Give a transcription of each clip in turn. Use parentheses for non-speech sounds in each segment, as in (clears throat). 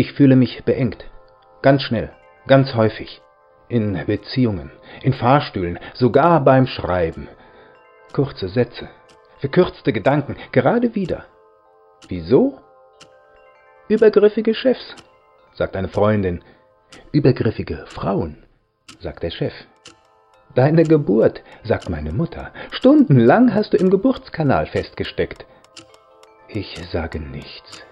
Ich fühle mich beengt. Ganz schnell, ganz häufig. In Beziehungen, in Fahrstühlen, sogar beim Schreiben. Kurze Sätze, verkürzte Gedanken, gerade wieder. Wieso? Übergriffige Chefs, sagt eine Freundin. Übergriffige Frauen, sagt der Chef. Deine Geburt, sagt meine Mutter. Stundenlang hast du im Geburtskanal festgesteckt. Ich sage nichts.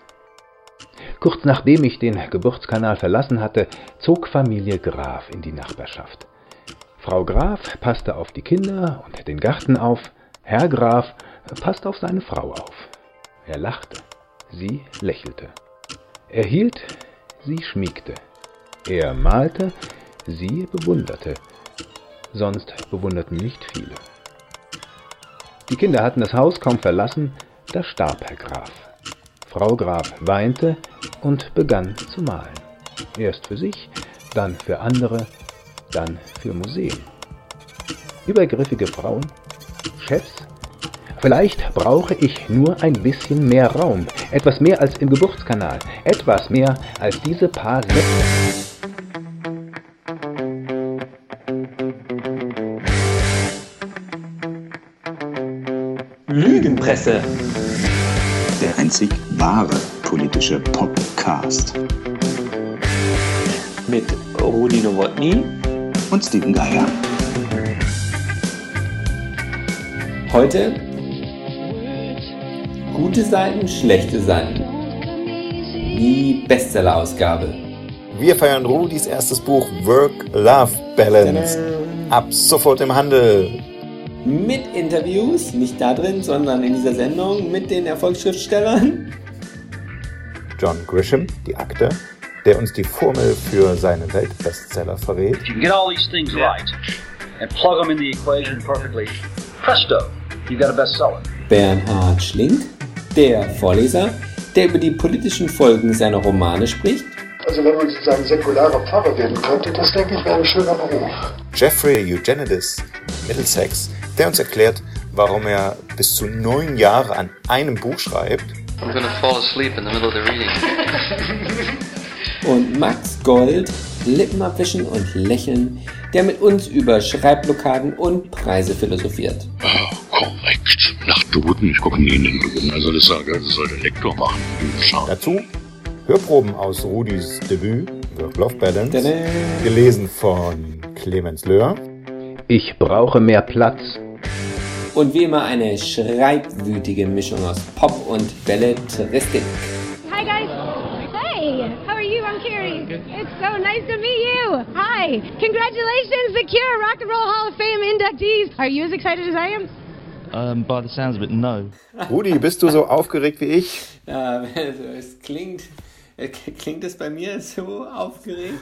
Kurz nachdem ich den Geburtskanal verlassen hatte, zog Familie Graf in die Nachbarschaft. Frau Graf passte auf die Kinder und den Garten auf, Herr Graf passte auf seine Frau auf. Er lachte, sie lächelte. Er hielt, sie schmiegte. Er malte, sie bewunderte. Sonst bewunderten nicht viele. Die Kinder hatten das Haus kaum verlassen, da starb Herr Graf. Frau Graf weinte und begann zu malen. Erst für sich, dann für andere, dann für Museen. Übergriffige Frauen, Chefs. Vielleicht brauche ich nur ein bisschen mehr Raum, etwas mehr als im Geburtskanal, etwas mehr als diese paar Sätze. Lügenpresse. Einzig wahre politische Podcast. Mit Rudi Nowotny und Steven Geier. Heute gute Seiten, schlechte Seiten. Die Bestseller-Ausgabe. Wir feiern Rudis erstes Buch Work-Love-Balance. Ab sofort im Handel mit Interviews, nicht da drin, sondern in dieser Sendung mit den Erfolgsschriftstellern. John Grisham, die Akte, der uns die Formel für seine Weltbestseller verrät. If you can get all these things right and plug them in the equation perfectly, presto, you got a bestseller. Bernhard Schlink, der Vorleser, der über die politischen Folgen seiner Romane spricht. Also wenn man sozusagen säkularer Pfarrer werden könnte, das denke ich wäre ein schöner Beruf. Jeffrey Eugenides, Middlesex, der uns erklärt, warum er bis zu neun Jahre an einem Buch schreibt. I'm gonna fall asleep in the middle of the reading. Und Max Gold, Lippen abwischen und lächeln, der mit uns über Schreibblockaden und Preise philosophiert. Oh, korrekt. Nach Duden, ich gucke nie in den Duden. Also das, soll, das soll der Lektor machen. Schau. Dazu Hörproben aus Rudis Debüt, Work-Love Balance, Tada. gelesen von Clemens Löhr. Ich brauche mehr Platz und wie immer eine schreibwütige Mischung aus Pop und Belletristik. Hi guys. Hey, how are you? I'm Carrie. It's so nice to meet you. Hi. Congratulations, the Cure Rock and Roll Hall of Fame inductees. Are you as excited as I am? Um, by the sounds of it, no. Rudi, bist du so aufgeregt wie ich? Ja, (laughs) es klingt, klingt es bei mir so aufgeregt?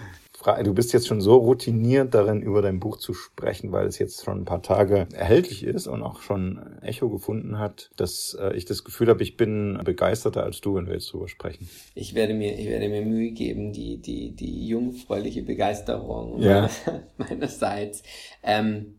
Du bist jetzt schon so routiniert darin, über dein Buch zu sprechen, weil es jetzt schon ein paar Tage erhältlich ist und auch schon Echo gefunden hat, dass äh, ich das Gefühl habe, ich bin begeisterter als du, wenn wir jetzt drüber sprechen. Ich werde mir, ich werde mir Mühe geben, die, die, die jungfräuliche Begeisterung ja. (laughs) meinerseits. Ähm,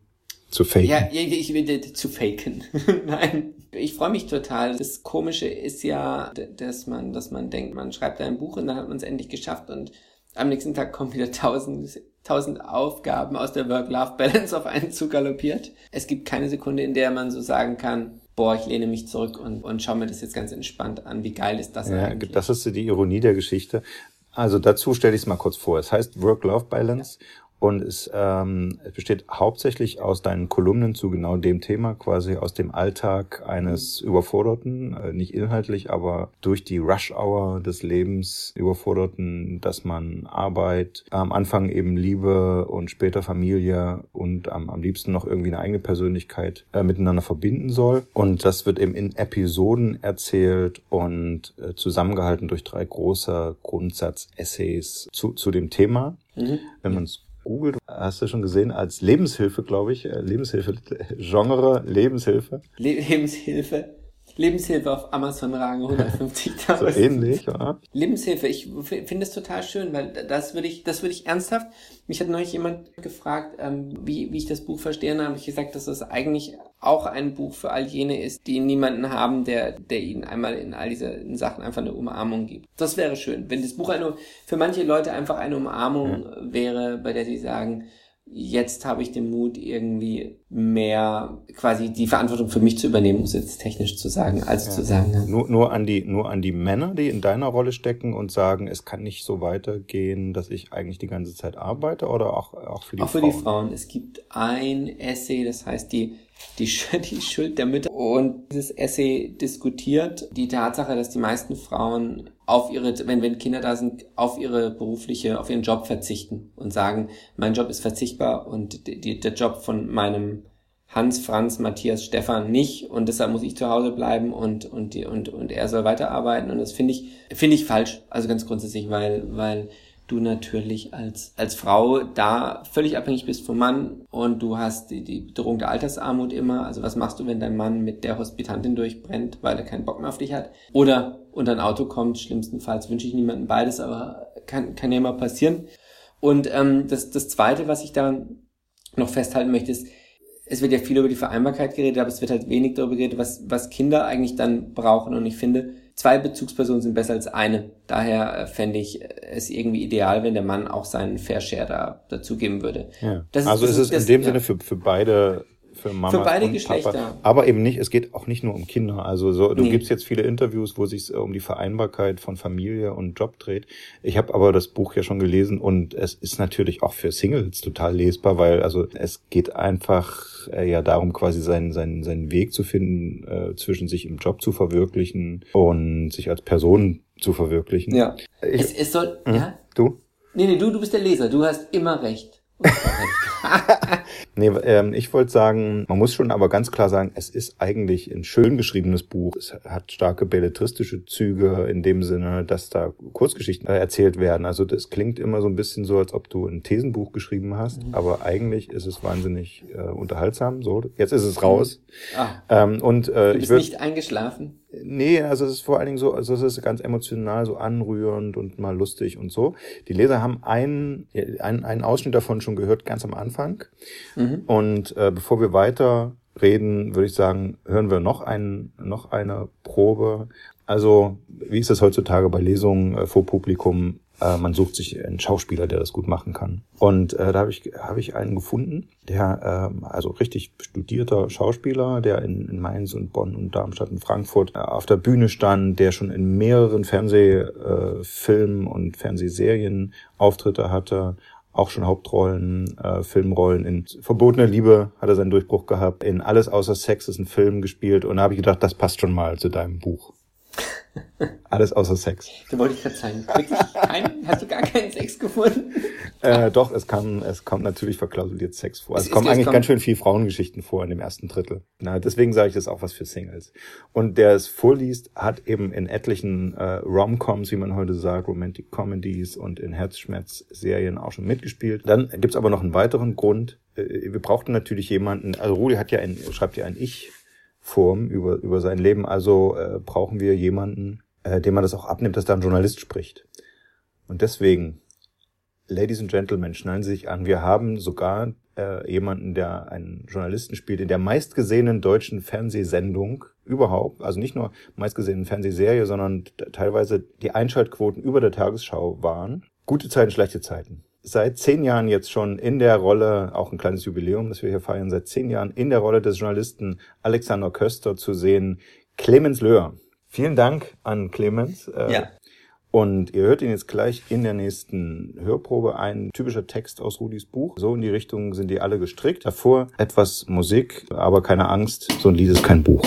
zu faken. Ja, ich will zu faken. (laughs) Nein, ich freue mich total. Das Komische ist ja, dass man, dass man denkt, man schreibt ein Buch und dann hat man es endlich geschafft und am nächsten Tag kommen wieder tausend, tausend Aufgaben aus der Work-Life-Balance auf einen zugaloppiert. Es gibt keine Sekunde, in der man so sagen kann, boah, ich lehne mich zurück und, und schaue mir das jetzt ganz entspannt an. Wie geil ist das ja, eigentlich? Das ist die Ironie der Geschichte. Also dazu stelle ich es mal kurz vor. Es heißt Work-Life-Balance und es, ähm, es besteht hauptsächlich aus deinen Kolumnen zu genau dem Thema, quasi aus dem Alltag eines Überforderten, äh, nicht inhaltlich, aber durch die Rush-Hour des Lebens Überforderten, dass man Arbeit, am Anfang eben Liebe und später Familie und am, am liebsten noch irgendwie eine eigene Persönlichkeit äh, miteinander verbinden soll. Und das wird eben in Episoden erzählt und äh, zusammengehalten durch drei große Grundsatz-Essays zu, zu dem Thema. Mhm. Wenn man es googelt, hast du schon gesehen, als Lebenshilfe, glaube ich, äh, Lebenshilfe, (laughs) Genre Lebenshilfe. Lebenshilfe. Lebenshilfe auf Amazon Rang (laughs) 150.000. so ähnlich, oder? Lebenshilfe, ich finde es total schön, weil das würde ich, das würde ich ernsthaft. Mich hat neulich jemand gefragt, ähm, wie, wie ich das Buch verstehe, und habe ich gesagt, dass das eigentlich auch ein Buch für all jene ist, die niemanden haben, der, der ihnen einmal in all diesen Sachen einfach eine Umarmung gibt. Das wäre schön, wenn das Buch eine, für manche Leute einfach eine Umarmung ja. wäre, bei der sie sagen, jetzt habe ich den Mut, irgendwie mehr quasi die Verantwortung für mich zu übernehmen, muss jetzt technisch zu sagen, als ja. zu sagen. Ja. Nur, nur, an die, nur an die Männer, die in deiner Rolle stecken und sagen, es kann nicht so weitergehen, dass ich eigentlich die ganze Zeit arbeite oder auch, auch für die auch Frauen? Auch für die Frauen. Es gibt ein Essay, das heißt die die, (laughs) die Schuld der Mütter. Und dieses Essay diskutiert die Tatsache, dass die meisten Frauen auf ihre, wenn, wenn Kinder da sind, auf ihre berufliche, auf ihren Job verzichten und sagen, mein Job ist verzichtbar und die, der Job von meinem Hans, Franz, Matthias, Stefan nicht. Und deshalb muss ich zu Hause bleiben und, und, und, und er soll weiterarbeiten. Und das finde ich, finde ich falsch, also ganz grundsätzlich, weil, weil du natürlich als, als Frau da völlig abhängig bist vom Mann und du hast die, die Bedrohung der Altersarmut immer. Also was machst du, wenn dein Mann mit der Hospitantin durchbrennt, weil er keinen Bock mehr auf dich hat? Oder unter ein Auto kommt, schlimmstenfalls wünsche ich niemandem beides, aber kann, kann ja mal passieren. Und ähm, das, das Zweite, was ich da noch festhalten möchte, ist, es wird ja viel über die Vereinbarkeit geredet, aber es wird halt wenig darüber geredet, was, was Kinder eigentlich dann brauchen. Und ich finde, zwei Bezugspersonen sind besser als eine. Daher äh, fände ich es irgendwie ideal, wenn der Mann auch seinen Fair Share da dazugeben würde. Ja. Ist, also ist es das, in dem ja. Sinne für, für beide für Mama für beide und Geschlechter. Papa. Aber eben nicht, es geht auch nicht nur um Kinder. Also so, du nee. gibst jetzt viele Interviews, wo sich um die Vereinbarkeit von Familie und Job dreht. Ich habe aber das Buch ja schon gelesen und es ist natürlich auch für Singles total lesbar, weil also es geht einfach äh, ja darum, quasi seinen, seinen, seinen Weg zu finden, äh, zwischen sich im Job zu verwirklichen und sich als Person zu verwirklichen. Ja. Ich, es, es soll, hm? ja? Du? Nee, nee, du, du bist der Leser. Du hast immer recht. (laughs) (laughs) nee, ähm, ich wollte sagen, man muss schon aber ganz klar sagen, es ist eigentlich ein schön geschriebenes Buch. Es hat starke belletristische Züge in dem Sinne, dass da Kurzgeschichten äh, erzählt werden. Also das klingt immer so ein bisschen so, als ob du ein Thesenbuch geschrieben hast, mhm. aber eigentlich ist es wahnsinnig äh, unterhaltsam. So, jetzt ist es raus. Ah. Ähm, und äh, du bist ich würd, nicht eingeschlafen? Nee, also es ist vor allen Dingen so, also es ist ganz emotional, so anrührend und mal lustig und so. Die Leser haben einen, einen, einen Ausschnitt davon schon gehört, ganz am Anfang. Mhm. Und äh, bevor wir weiter reden, würde ich sagen, hören wir noch einen, noch eine Probe. Also, wie ist das heutzutage bei Lesungen äh, vor Publikum? Äh, man sucht sich einen Schauspieler, der das gut machen kann. Und äh, da habe ich, hab ich einen gefunden, der, äh, also richtig studierter Schauspieler, der in, in Mainz und Bonn und Darmstadt und Frankfurt äh, auf der Bühne stand, der schon in mehreren Fernsehfilmen äh, und Fernsehserien Auftritte hatte, auch schon Hauptrollen, äh, Filmrollen. In Verbotene Liebe hat er seinen Durchbruch gehabt. In Alles außer Sex ist ein Film gespielt. Und da habe ich gedacht, das passt schon mal zu deinem Buch. Alles außer Sex. Da wollte ich gerade sagen, wirklich kein, hast du gar keinen Sex gefunden? Äh, doch, es kam, es kommt natürlich verklausuliert Sex vor. Es, es kommen eigentlich kommt ganz schön viel Frauengeschichten vor in dem ersten Drittel. Na, deswegen sage ich das auch was für Singles. Und der es vorliest, hat eben in etlichen äh, Rom-Coms, wie man heute sagt, Romantic Comedies und in Herzschmerz-Serien auch schon mitgespielt. Dann gibt's aber noch einen weiteren Grund. Äh, wir brauchten natürlich jemanden, also Rudi hat ja ein, schreibt ja ein Ich Form über, über sein Leben. Also äh, brauchen wir jemanden, äh, dem man das auch abnimmt, dass da ein Journalist spricht. Und deswegen, Ladies and Gentlemen, schneiden Sie sich an. Wir haben sogar äh, jemanden, der einen Journalisten spielt in der meistgesehenen deutschen Fernsehsendung überhaupt. Also nicht nur meistgesehenen Fernsehserie, sondern teilweise die Einschaltquoten über der Tagesschau waren. Gute Zeiten, schlechte Zeiten seit zehn Jahren jetzt schon in der Rolle, auch ein kleines Jubiläum, das wir hier feiern, seit zehn Jahren in der Rolle des Journalisten Alexander Köster zu sehen, Clemens Löhr. Vielen Dank an Clemens. Äh, ja. Und ihr hört ihn jetzt gleich in der nächsten Hörprobe. Ein typischer Text aus Rudis Buch. So in die Richtung sind die alle gestrickt. Davor etwas Musik, aber keine Angst, so ein Lied ist kein Buch.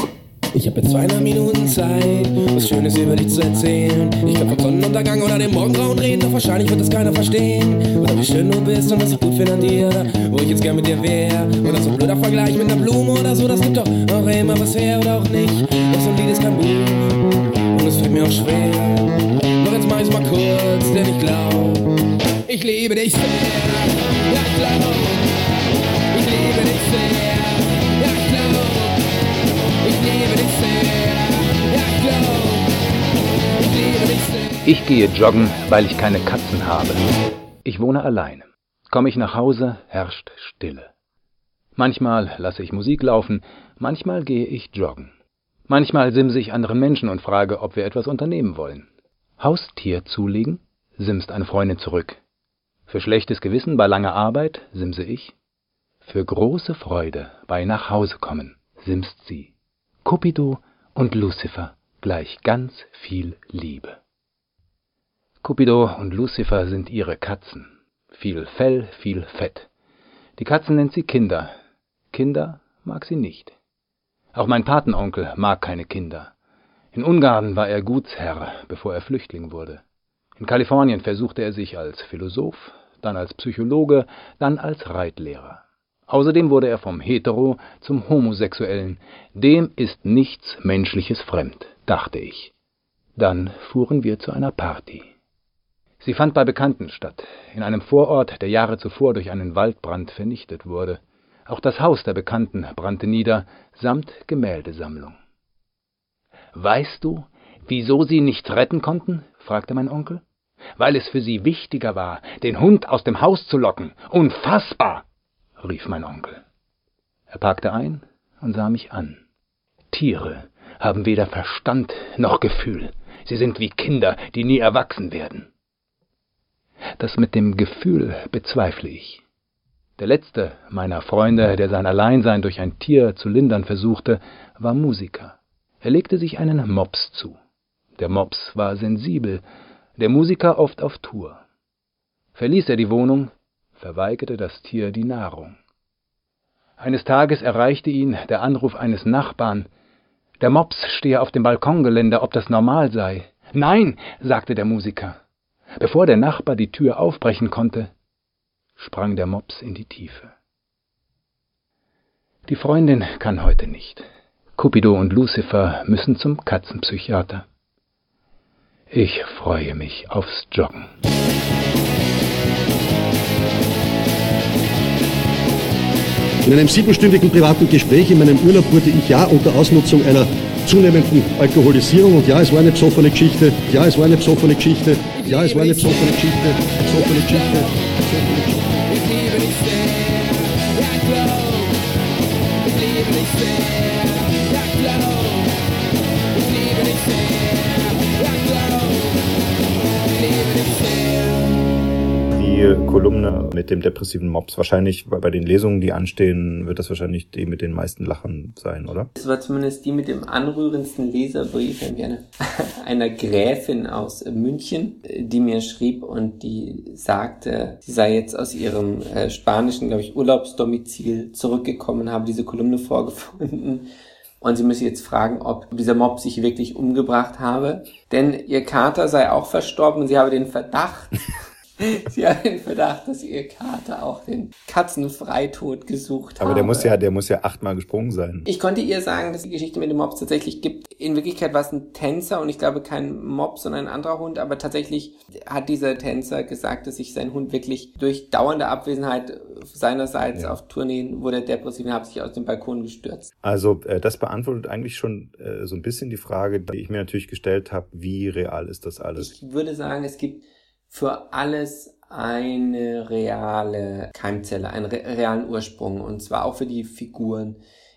Ich habe jetzt zweieinhalb Minuten Zeit, was Schönes über dich zu erzählen. Ich kann vom Sonnenuntergang oder dem Morgengrauen reden, doch wahrscheinlich wird das keiner verstehen. Oder wie schön du bist und was ich gut finde an dir, wo ich jetzt gern mit dir wär. Oder so ein blöder Vergleich mit einer Blume oder so, das gibt doch auch immer was her oder auch nicht. Doch so ein Lied ist kein Buch und es fällt mir auch schwer. Doch jetzt mach ich's mal kurz, denn ich glaub, ich liebe dich sehr. Ja, ich glaub, ich liebe dich sehr. Ich gehe joggen, weil ich keine Katzen habe. Ich wohne allein. Komme ich nach Hause, herrscht Stille. Manchmal lasse ich Musik laufen, manchmal gehe ich joggen. Manchmal simse ich anderen Menschen und frage, ob wir etwas unternehmen wollen. Haustier zulegen? simst eine Freundin zurück. Für schlechtes Gewissen bei langer Arbeit, simse ich. Für große Freude bei Nachhausekommen, simst sie. Cupido und Lucifer gleich ganz viel Liebe. Cupido und Lucifer sind ihre Katzen. Viel Fell, viel Fett. Die Katzen nennt sie Kinder. Kinder mag sie nicht. Auch mein Patenonkel mag keine Kinder. In Ungarn war er Gutsherr, bevor er Flüchtling wurde. In Kalifornien versuchte er sich als Philosoph, dann als Psychologe, dann als Reitlehrer. Außerdem wurde er vom Hetero zum Homosexuellen. Dem ist nichts Menschliches fremd, dachte ich. Dann fuhren wir zu einer Party. Sie fand bei Bekannten statt, in einem Vorort, der Jahre zuvor durch einen Waldbrand vernichtet wurde. Auch das Haus der Bekannten brannte nieder, samt Gemäldesammlung. Weißt du, wieso sie nichts retten konnten? fragte mein Onkel weil es für sie wichtiger war, den Hund aus dem Haus zu locken. Unfassbar! Rief mein Onkel. Er parkte ein und sah mich an. Tiere haben weder Verstand noch Gefühl. Sie sind wie Kinder, die nie erwachsen werden. Das mit dem Gefühl bezweifle ich. Der letzte meiner Freunde, der sein Alleinsein durch ein Tier zu lindern versuchte, war Musiker. Er legte sich einen Mops zu. Der Mops war sensibel, der Musiker oft auf Tour. Verließ er die Wohnung, verweigerte das Tier die Nahrung. Eines Tages erreichte ihn der Anruf eines Nachbarn. Der Mops stehe auf dem Balkongeländer, ob das normal sei. Nein, sagte der Musiker. Bevor der Nachbar die Tür aufbrechen konnte, sprang der Mops in die Tiefe. Die Freundin kann heute nicht. Cupido und Lucifer müssen zum Katzenpsychiater. Ich freue mich aufs Joggen. In einem siebenstündigen privaten Gespräch in meinem Urlaub wurde ich ja unter Ausnutzung einer zunehmenden Alkoholisierung und ja, es war eine besoffene Geschichte, ja, es war eine besoffene Geschichte, ja, es war eine besoffene Geschichte, besoffene Geschichte, besoffene Geschichte. Kolumne mit dem depressiven Mops. Wahrscheinlich bei den Lesungen, die anstehen, wird das wahrscheinlich die mit den meisten Lachen sein, oder? Es war zumindest die mit dem anrührendsten Leserbrief eine, (laughs) einer Gräfin aus München, die mir schrieb und die sagte, sie sei jetzt aus ihrem äh, spanischen, glaube ich, Urlaubsdomizil zurückgekommen, habe diese Kolumne vorgefunden und sie müsse jetzt fragen, ob dieser Mob sich wirklich umgebracht habe. Denn ihr Kater sei auch verstorben und sie habe den Verdacht, (laughs) (laughs) Sie haben den Verdacht, dass ihr Kater auch den Katzenfreitod gesucht hat. Aber der muss ja, der muss ja achtmal gesprungen sein. Ich konnte ihr sagen, dass die Geschichte mit dem Mops tatsächlich gibt. In Wirklichkeit war es ein Tänzer und ich glaube kein Mops, sondern ein anderer Hund. Aber tatsächlich hat dieser Tänzer gesagt, dass sich sein Hund wirklich durch dauernde Abwesenheit seinerseits ja. auf Tourneen wurde depressiv und hat sich aus dem Balkon gestürzt. Also äh, das beantwortet eigentlich schon äh, so ein bisschen die Frage, die ich mir natürlich gestellt habe, wie real ist das alles? Ich würde sagen, es gibt für alles eine reale Keimzelle, einen re realen Ursprung und zwar auch für die Figuren.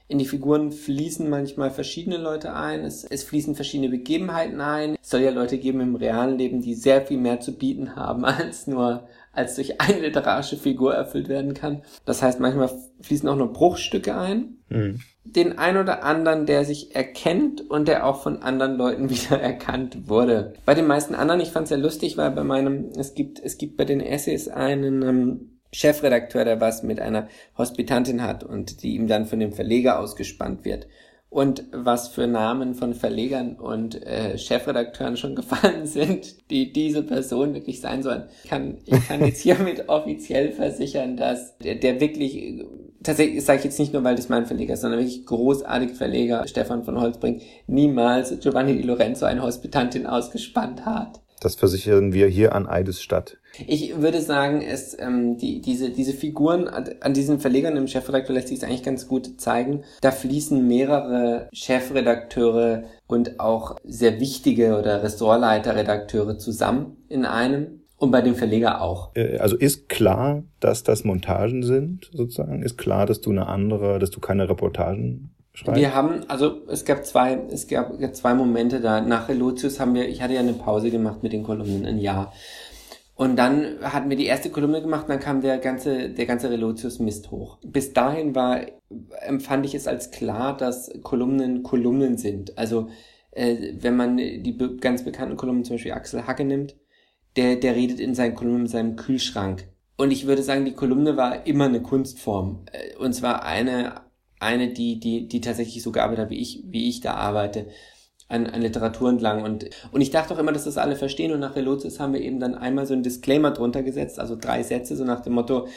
In die Figuren fließen manchmal verschiedene Leute ein, es, es fließen verschiedene Begebenheiten ein. Es soll ja Leute geben im realen Leben, die sehr viel mehr zu bieten haben (laughs) als nur als durch eine literarische Figur erfüllt werden kann. Das heißt, manchmal fließen auch nur Bruchstücke ein. Mhm. Den ein oder anderen, der sich erkennt und der auch von anderen Leuten (laughs) wieder erkannt wurde. Bei den meisten anderen, ich fand es sehr lustig, weil bei meinem, es gibt, es gibt bei den Essays einen ähm, Chefredakteur, der was mit einer Hospitantin hat und die ihm dann von dem Verleger ausgespannt wird und was für Namen von Verlegern und äh, Chefredakteuren schon (laughs) gefallen sind, die diese Person wirklich sein sollen. Ich kann, ich kann jetzt hiermit (laughs) offiziell versichern, dass der, der wirklich, tatsächlich sage ich jetzt nicht nur, weil das mein Verleger ist, sondern wirklich großartige Verleger, Stefan von Holzbrink, niemals Giovanni Di Lorenzo eine Hospitantin ausgespannt hat. Das versichern wir hier an Eides Stadt. Ich würde sagen, es ähm, die, diese, diese Figuren an, diesen Verlegern im Chefredakteur lässt sich es eigentlich ganz gut zeigen. Da fließen mehrere Chefredakteure und auch sehr wichtige oder Ressortleiter-Redakteure zusammen in einem. Und bei dem Verleger auch. Äh, Also ist klar, dass das Montagen sind, sozusagen? Ist klar, dass du eine andere, dass du keine Reportagen schreibst? Wir haben, also es gab zwei, es gab zwei Momente da. Nach Relotius haben wir, ich hatte ja eine Pause gemacht mit den Kolumnen, ein Jahr. Und dann hatten wir die erste Kolumne gemacht dann kam der ganze, der ganze Relotius Mist hoch. Bis dahin war, empfand ich es als klar, dass Kolumnen Kolumnen sind. Also, äh, wenn man die be ganz bekannten Kolumnen, zum Beispiel Axel Hacke nimmt, der, der redet in seinen Kolumnen in seinem Kühlschrank. Und ich würde sagen, die Kolumne war immer eine Kunstform. Äh, Und zwar eine, eine, die, die, die tatsächlich so gearbeitet hat, wie ich, wie ich da arbeite. An, an Literatur entlang. Und, und ich dachte auch immer, dass das alle verstehen. Und nach Relotius haben wir eben dann einmal so einen Disclaimer drunter gesetzt, also drei Sätze, so nach dem Motto,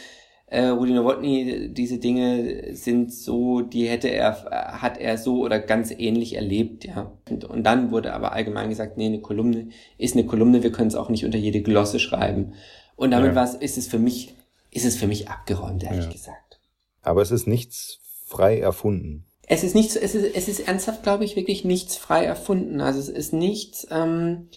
äh, Rudi Nowotny, diese Dinge sind so, die hätte er, hat er so oder ganz ähnlich erlebt, ja. Und, und dann wurde aber allgemein gesagt, nee, eine Kolumne ist eine Kolumne, wir können es auch nicht unter jede Glosse schreiben. Und damit Ja. war es, ist es für mich, ist es für mich abgeräumt, ehrlich Ja. gesagt. Aber es ist nichts frei erfunden. Es ist nichts, es ist, es ist ernsthaft, glaube ich, wirklich nichts frei erfunden. Also es ist nichts, ähm,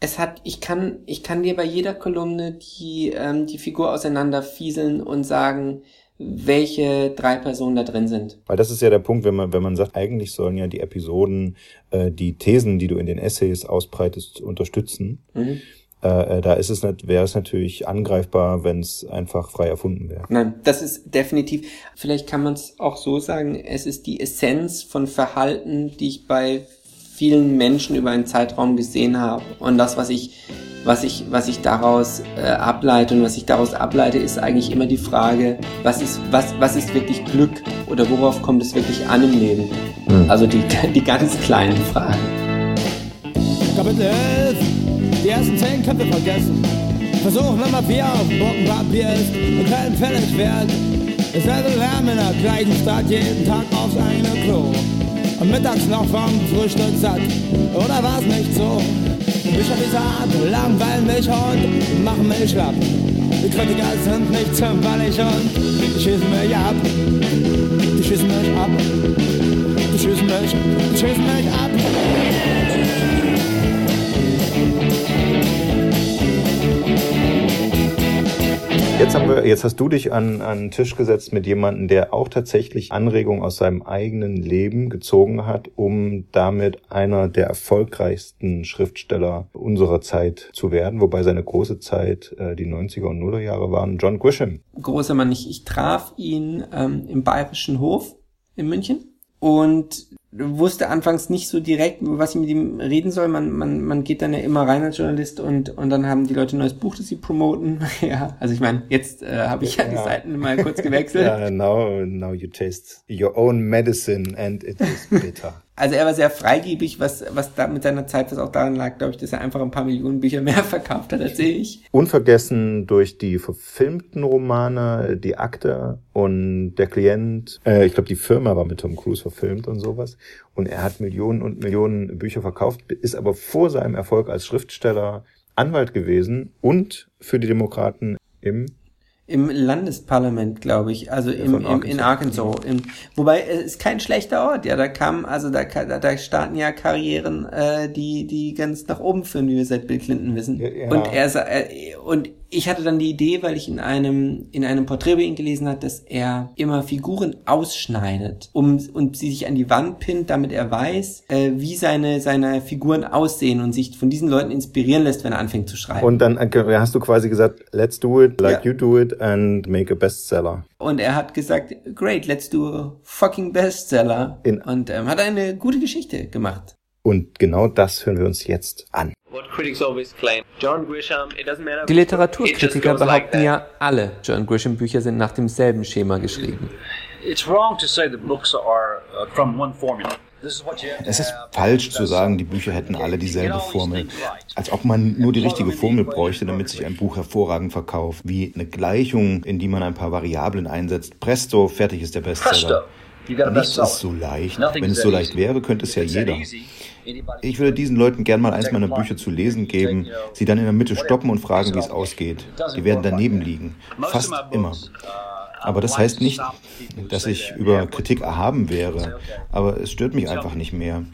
es hat, ich kann, ich kann dir bei jeder Kolumne die, ähm, die Figur auseinanderfieseln und sagen, welche drei Personen da drin sind. Weil das ist ja der Punkt, wenn man, wenn man sagt, eigentlich sollen ja die Episoden äh, die Thesen, die du in den Essays ausbreitest, unterstützen. Mhm. Äh, äh, da ist es nicht, wäre es natürlich angreifbar, wenn es einfach frei erfunden wäre. Nein, das ist definitiv, vielleicht kann man es auch so sagen, es ist die Essenz von Verhalten, die ich bei vielen Menschen über einen Zeitraum gesehen habe. Und das, was ich, was ich, was ich daraus äh, ableite und was ich daraus ableite, ist eigentlich immer die Frage, was ist, was, was ist wirklich Glück oder worauf kommt es wirklich an im Leben? Hm. Also die, (laughs) die ganz kleinen Fragen. Kapitel 11. Die ersten zehn Köpfe vergessen. Versuch Nummer 4 auf dem Bogenpapier ist und kein Pfennig wert. Dasselbe Lärm in der gleichen Stadt, jeden Tag aufs eigene Klo. Und mittags noch vom Frühstück satt. Oder war's nicht so? Bücher dieser Art langweilen mich und machen mich schlapp. Die Kritiker sind nicht zimperlich und schießen mich ab. Die schießen mich ab. Die schießen mich, die schießen mich ab. Jetzt haben wir, jetzt hast du dich an, an den Tisch gesetzt mit jemandem, der auch tatsächlich Anregungen aus seinem eigenen Leben gezogen hat, um damit einer der erfolgreichsten Schriftsteller unserer Zeit zu werden, wobei seine große Zeit äh, die 90er und Nuller Jahre waren. John Grisham. großer Mann. Ich, ich traf ihn ähm, im Bayerischen Hof in München und wusste anfangs nicht so direkt, was ich mit ihm reden soll. Man, man, man geht dann ja immer rein als Journalist und, und dann haben die Leute ein neues Buch, das sie promoten. (laughs) ja, also ich meine, jetzt äh, habe ich ja die Ja. Seiten mal kurz gewechselt. (laughs) Ja, now, now you taste your own medicine and it is bitter. Also er war sehr freigebig, was, was da mit seiner Zeit, was auch daran lag, glaube ich, dass er einfach ein paar Millionen Bücher mehr (laughs) verkauft hat als ich. Unvergessen durch die verfilmten Romane, die Akte und der Klient. Äh, ich glaube, die Firma war mit Tom Cruise verfilmt und sowas. Und er hat Millionen und Millionen Bücher verkauft, ist aber vor seinem Erfolg als Schriftsteller Anwalt gewesen und für die Demokraten im Im Landesparlament, glaube ich, also im, im, in Arkansas. Im, wobei es ist kein schlechter Ort, ja, da kam, also da, da, da starten ja Karrieren, äh, die, die ganz nach oben führen, wie wir seit Bill Clinton wissen. ja. Und er äh, und ich hatte dann die Idee, weil ich in einem in einem Porträt über ihn gelesen hat, dass er immer Figuren ausschneidet, um und sie sich an die Wand pinnt, damit er weiß, äh, wie seine seine Figuren aussehen und sich von diesen Leuten inspirieren lässt, wenn er anfängt zu schreiben. Und dann hast du quasi gesagt, let's do it like Ja. you do it and make a bestseller. Und er hat gesagt, great, let's do a fucking bestseller. In- und ähm, hat eine gute Geschichte gemacht. Und genau das hören wir uns jetzt an. What critics always claim, John Grisham, it doesn't matter. Die Literaturkritiker behaupten that. ja, alle John Grisham Bücher sind nach demselben Schema geschrieben. It's wrong to say that books are uh, from one formula. This is what you have to Es ist falsch zu sagen, die Bücher hätten alle dieselbe Formel. Als ob man nur die richtige Formel bräuchte, damit sich ein Buch hervorragend verkauft. Wie eine Gleichung, in die man ein paar Variablen einsetzt. Presto, fertig ist der Bestseller. Presto. Nichts ist so leicht. Wenn es so leicht wäre, könnte es ja jeder. Ich würde diesen Leuten gern mal eins meiner Bücher zu lesen geben, sie dann in der Mitte stoppen und fragen, wie es ausgeht. Die werden daneben liegen. Fast immer. Aber das heißt nicht, dass ich über Kritik erhaben wäre. Aber es stört mich einfach nicht mehr.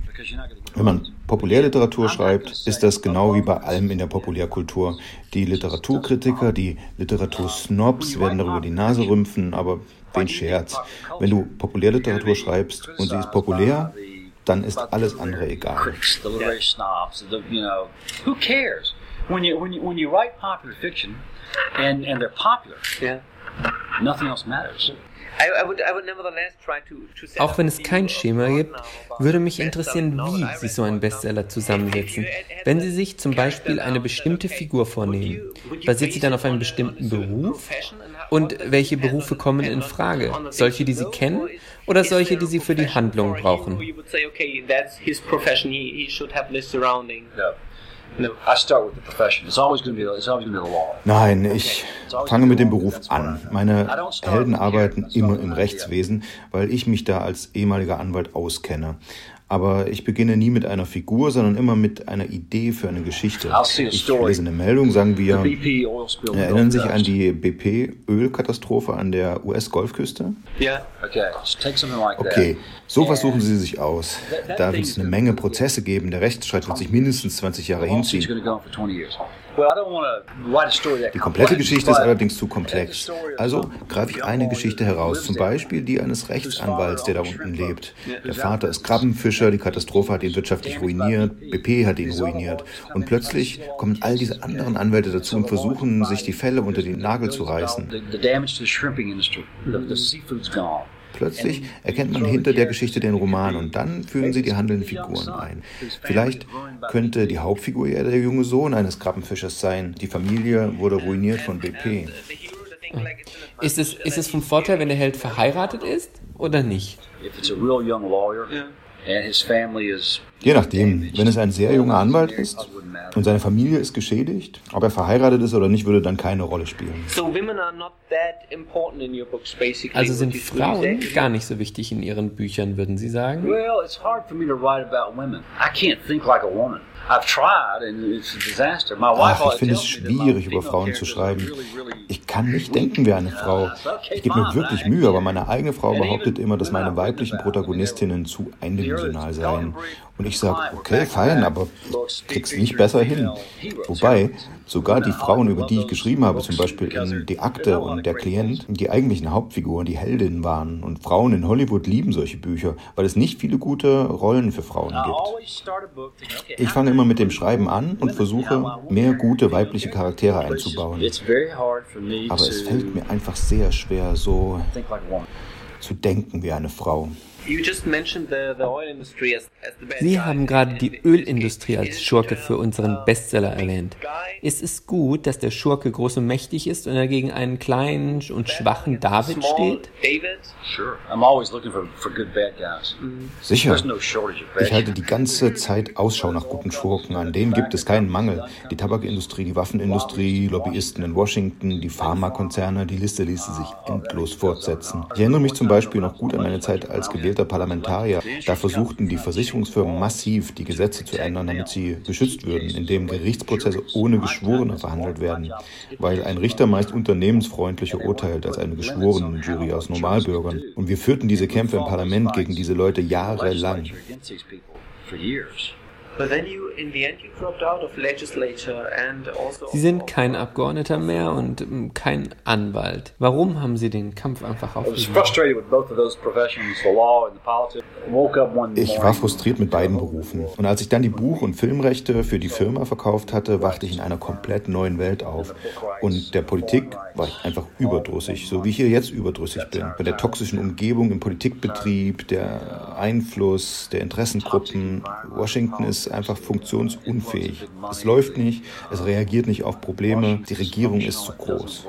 Wenn man Populärliteratur schreibt, ist das genau wie bei allem in der Populärkultur. Die Literaturkritiker, die Literatursnobs werden darüber die Nase rümpfen, aber wen Scherz. Wenn du Populärliteratur schreibst und sie ist populär, dann ist alles andere egal. Who cares? When you, when you, when you write popular fiction and, and they're popular, Yeah. nothing else matters. I, I would, I would nevertheless try to, to set Auch wenn a es kein Schema gibt, würde mich interessieren, wie Sie so einen Bestseller zusammensetzen. Wenn Sie sich zum Beispiel eine bestimmte Figur vornehmen, basiert sie dann auf einem bestimmten Beruf? Und welche Berufe kommen in Frage? Solche, die Sie kennen oder solche, die Sie für die Handlung brauchen? Nein, ich fange mit dem Beruf an. Meine Helden arbeiten immer im Rechtswesen, weil ich mich da als ehemaliger Anwalt auskenne. Aber ich beginne nie mit einer Figur, sondern immer mit einer Idee für eine Geschichte. Ich lese eine Meldung, sagen wir, erinnern Sie sich an die BP-Ölkatastrophe an der US-Golfküste? Okay. Sowas suchen Sie sich aus. Da wird es eine Menge Prozesse geben. Der Rechtsstreit wird sich mindestens 20 Jahre hinziehen. Going to go on for 20 years. Well, I don't want to write a story that Die komplette Geschichte ist allerdings zu komplex. Also greife ich eine Geschichte heraus, zum Beispiel die eines Rechtsanwalts, der da unten lebt. Der Vater ist Krabbenfischer, die Katastrophe hat ihn wirtschaftlich ruiniert, BP hat ihn ruiniert. Und plötzlich kommen all diese anderen Anwälte dazu und versuchen, sich die Fälle unter den Nagel zu reißen. Plötzlich erkennt man hinter der Geschichte den Roman und dann führen sie die handelnden Figuren ein. Vielleicht könnte die Hauptfigur ja der junge Sohn eines Krabbenfischers sein. Die Familie wurde ruiniert von BP. Ist es, ist es vom Vorteil, wenn der Held verheiratet ist oder nicht? If Je nachdem, wenn es ein sehr junger Anwalt ist und seine Familie ist geschädigt, ob er verheiratet ist oder nicht, würde dann keine Rolle spielen. So women are not that important in your books, basically. Also sind Frauen say. gar nicht so wichtig in Ihren Büchern, würden Sie sagen? Ach, ich finde es schwierig, über Frauen zu schreiben. Ich kann nicht denken wie eine Frau. Ich gebe mir wirklich Mühe, aber meine eigene Frau behauptet immer, dass meine weiblichen Protagonistinnen zu eindimensional seien. Und ich sage, okay, fein, aber krieg's nicht besser hin. Wobei, sogar die Frauen, über die ich geschrieben habe, zum Beispiel in Die Akte und Der Klient, die eigentlichen Hauptfiguren, die Heldinnen waren. Und Frauen in Hollywood lieben solche Bücher, weil es nicht viele gute Rollen für Frauen gibt. Ich fange immer mit dem Schreiben an und versuche, mehr gute weibliche Charaktere einzubauen. Aber es fällt mir einfach sehr schwer, so zu denken wie eine Frau. You just mentioned the, the oil industry as, as the bad Sie haben gerade die Ölindustrie als Schurke für unseren Bestseller erwähnt. Ist es gut, dass der Schurke groß und mächtig ist und er gegen einen kleinen und schwachen David steht? Guys. Sicher. Ich halte die ganze Zeit Ausschau nach guten Schurken. An denen gibt es keinen Mangel. Die Tabakindustrie, die Waffenindustrie, Lobbyisten in Washington, die Pharmakonzerne, die Liste ließe sich endlos fortsetzen. Ich erinnere mich zum Beispiel noch gut an meine Zeit als gewählter Parlamentarier. Da versuchten die Versicherungsfirmen massiv, die Gesetze zu ändern, damit sie geschützt würden, indem Gerichtsprozesse ohne Geschworene verhandelt werden. Weil ein Richter meist unternehmensfreundlicher urteilt als eine Geschworenenjury aus Normalbürgern. Und wir führten diese Kämpfe im Parlament gegen diese Leute jahrelang. Against these people for years. But then you, in the end, you dropped out of legislature and also. Sie sind kein Abgeordneter mehr und ähm, kein Anwalt. Warum haben Sie den Kampf einfach I was aufgegeben? frustrated with both of those professions, the law and the politics. I woke up one Ich war frustriert mit beiden Berufen. Und als ich dann die Buch- und Filmrechte für die Firma verkauft hatte, wachte ich in einer komplett neuen Welt auf. Und der Politik war ich einfach überdrüssig, so wie ich hier jetzt überdrüssig bin. Bei der toxischen Umgebung im Politikbetrieb, der Einfluss der Interessengruppen. Washington ist einfach funktionsunfähig. Es läuft nicht, es reagiert nicht auf Probleme, die Regierung ist zu groß.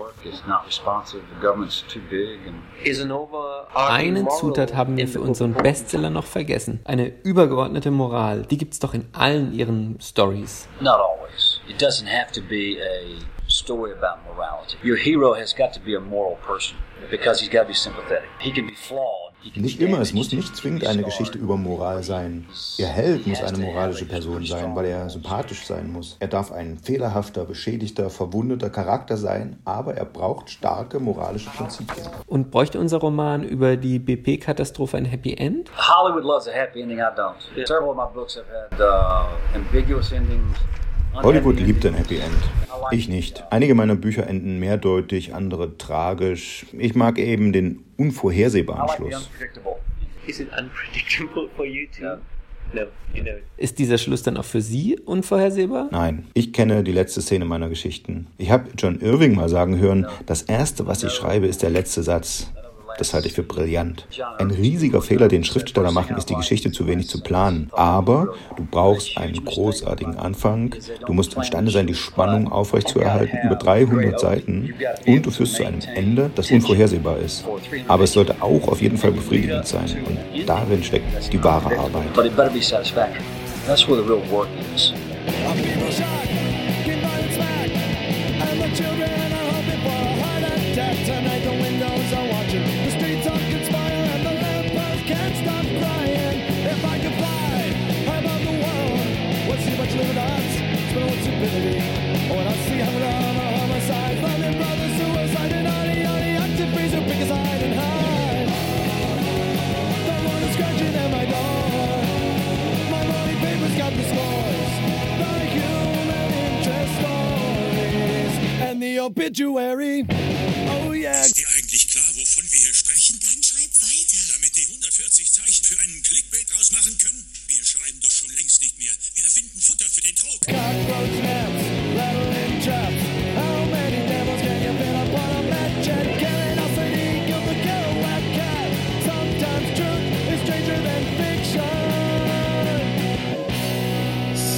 Eine Zutat haben wir für unseren Bestseller noch vergessen. Eine übergeordnete Moral. Die gibt's doch in allen Ihren Stories. not always. It doesn't have to be a story about morality. Your hero has got to be a moral person because he's got to be sympathetic. He can be flawed, Nicht immer, es muss nicht zwingend eine Geschichte über Moral sein. Ihr Held muss eine moralische Person sein, weil er sympathisch sein muss. Er darf ein fehlerhafter, beschädigter, verwundeter Charakter sein, aber er braucht starke moralische Prinzipien. Und bräuchte unser Roman über die BP-Katastrophe ein Happy End? Hollywood loves a happy ending, I don't. Several of my books have had uh, ambiguous endings. Hollywood liebt ein Happy End. Ich nicht. Einige meiner Bücher enden mehrdeutig, andere tragisch. Ich mag eben den unvorhersehbaren Schluss. Is it unpredictable for you too? No, you know. Ist dieser Schluss dann auch für Sie unvorhersehbar? Nein, ich kenne die letzte Szene meiner Geschichten. Ich habe John Irving mal sagen hören, das Erste, was ich schreibe, ist der letzte Satz. Das halte ich für brillant. Ein riesiger Fehler, den Schriftsteller machen, ist die Geschichte zu wenig zu planen. Aber du brauchst einen großartigen Anfang. Du musst imstande sein, die Spannung aufrechtzuerhalten über 300 Seiten. Und du führst zu einem Ende, das unvorhersehbar ist. Aber es sollte auch auf jeden Fall befriedigend sein. Und darin steckt die wahre Arbeit. But it better be satisfactory. That's where the real work is. Tonight obituary. Oh yeah. Ist dir eigentlich klar, wovon wir hier sprechen? Dann schreib weiter. Damit die 140 Zeichen für einen Clickbait draus machen können? Wir schreiben doch schon längst nicht mehr. Wir erfinden Futter für den Druck. Cockroach naps, rattling traps. How many devils can you fit upon a match.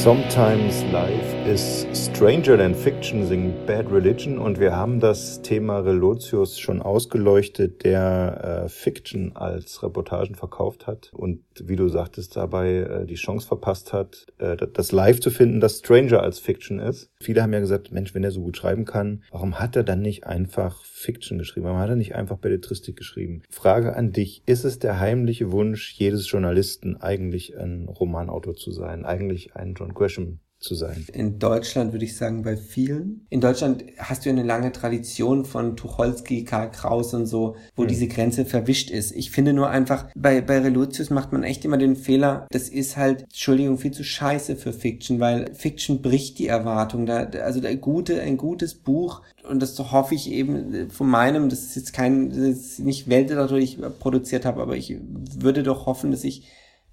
Sometimes Life is Stranger Than Fiction singt Bad Religion und wir haben das Thema Relotius schon ausgeleuchtet, der äh, Fiction als Reportagen verkauft hat und wie du sagtest, dabei äh, die Chance verpasst hat, äh, das Live zu finden, das Stranger als Fiction ist. Viele haben ja gesagt, Mensch, wenn er so gut schreiben kann, warum hat er dann nicht einfach Fiction geschrieben? Warum hat er nicht einfach Belletristik geschrieben? Frage an dich, ist es der heimliche Wunsch jedes Journalisten, eigentlich ein Romanautor zu sein, eigentlich ein John Gresham zu sein. In Deutschland würde ich sagen, bei vielen. In Deutschland hast du eine lange Tradition von Tucholsky, Karl Kraus und so, wo Mhm. diese Grenze verwischt ist. Ich finde nur einfach, bei, bei Relotius macht man echt immer den Fehler, das ist halt, Entschuldigung, viel zu scheiße für Fiction, weil Fiction bricht die Erwartung. Da, also der gute, ein gutes Buch, und das hoffe ich eben von meinem, das ist jetzt kein, das ist nicht Weltliteratur, die ich produziert habe, aber ich würde doch hoffen, dass ich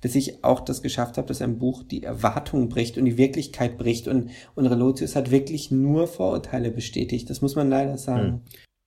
dass ich auch das geschafft habe, dass ein Buch die Erwartung bricht und die Wirklichkeit bricht. Und, und Relotius hat wirklich nur Vorurteile bestätigt. Das muss man leider sagen.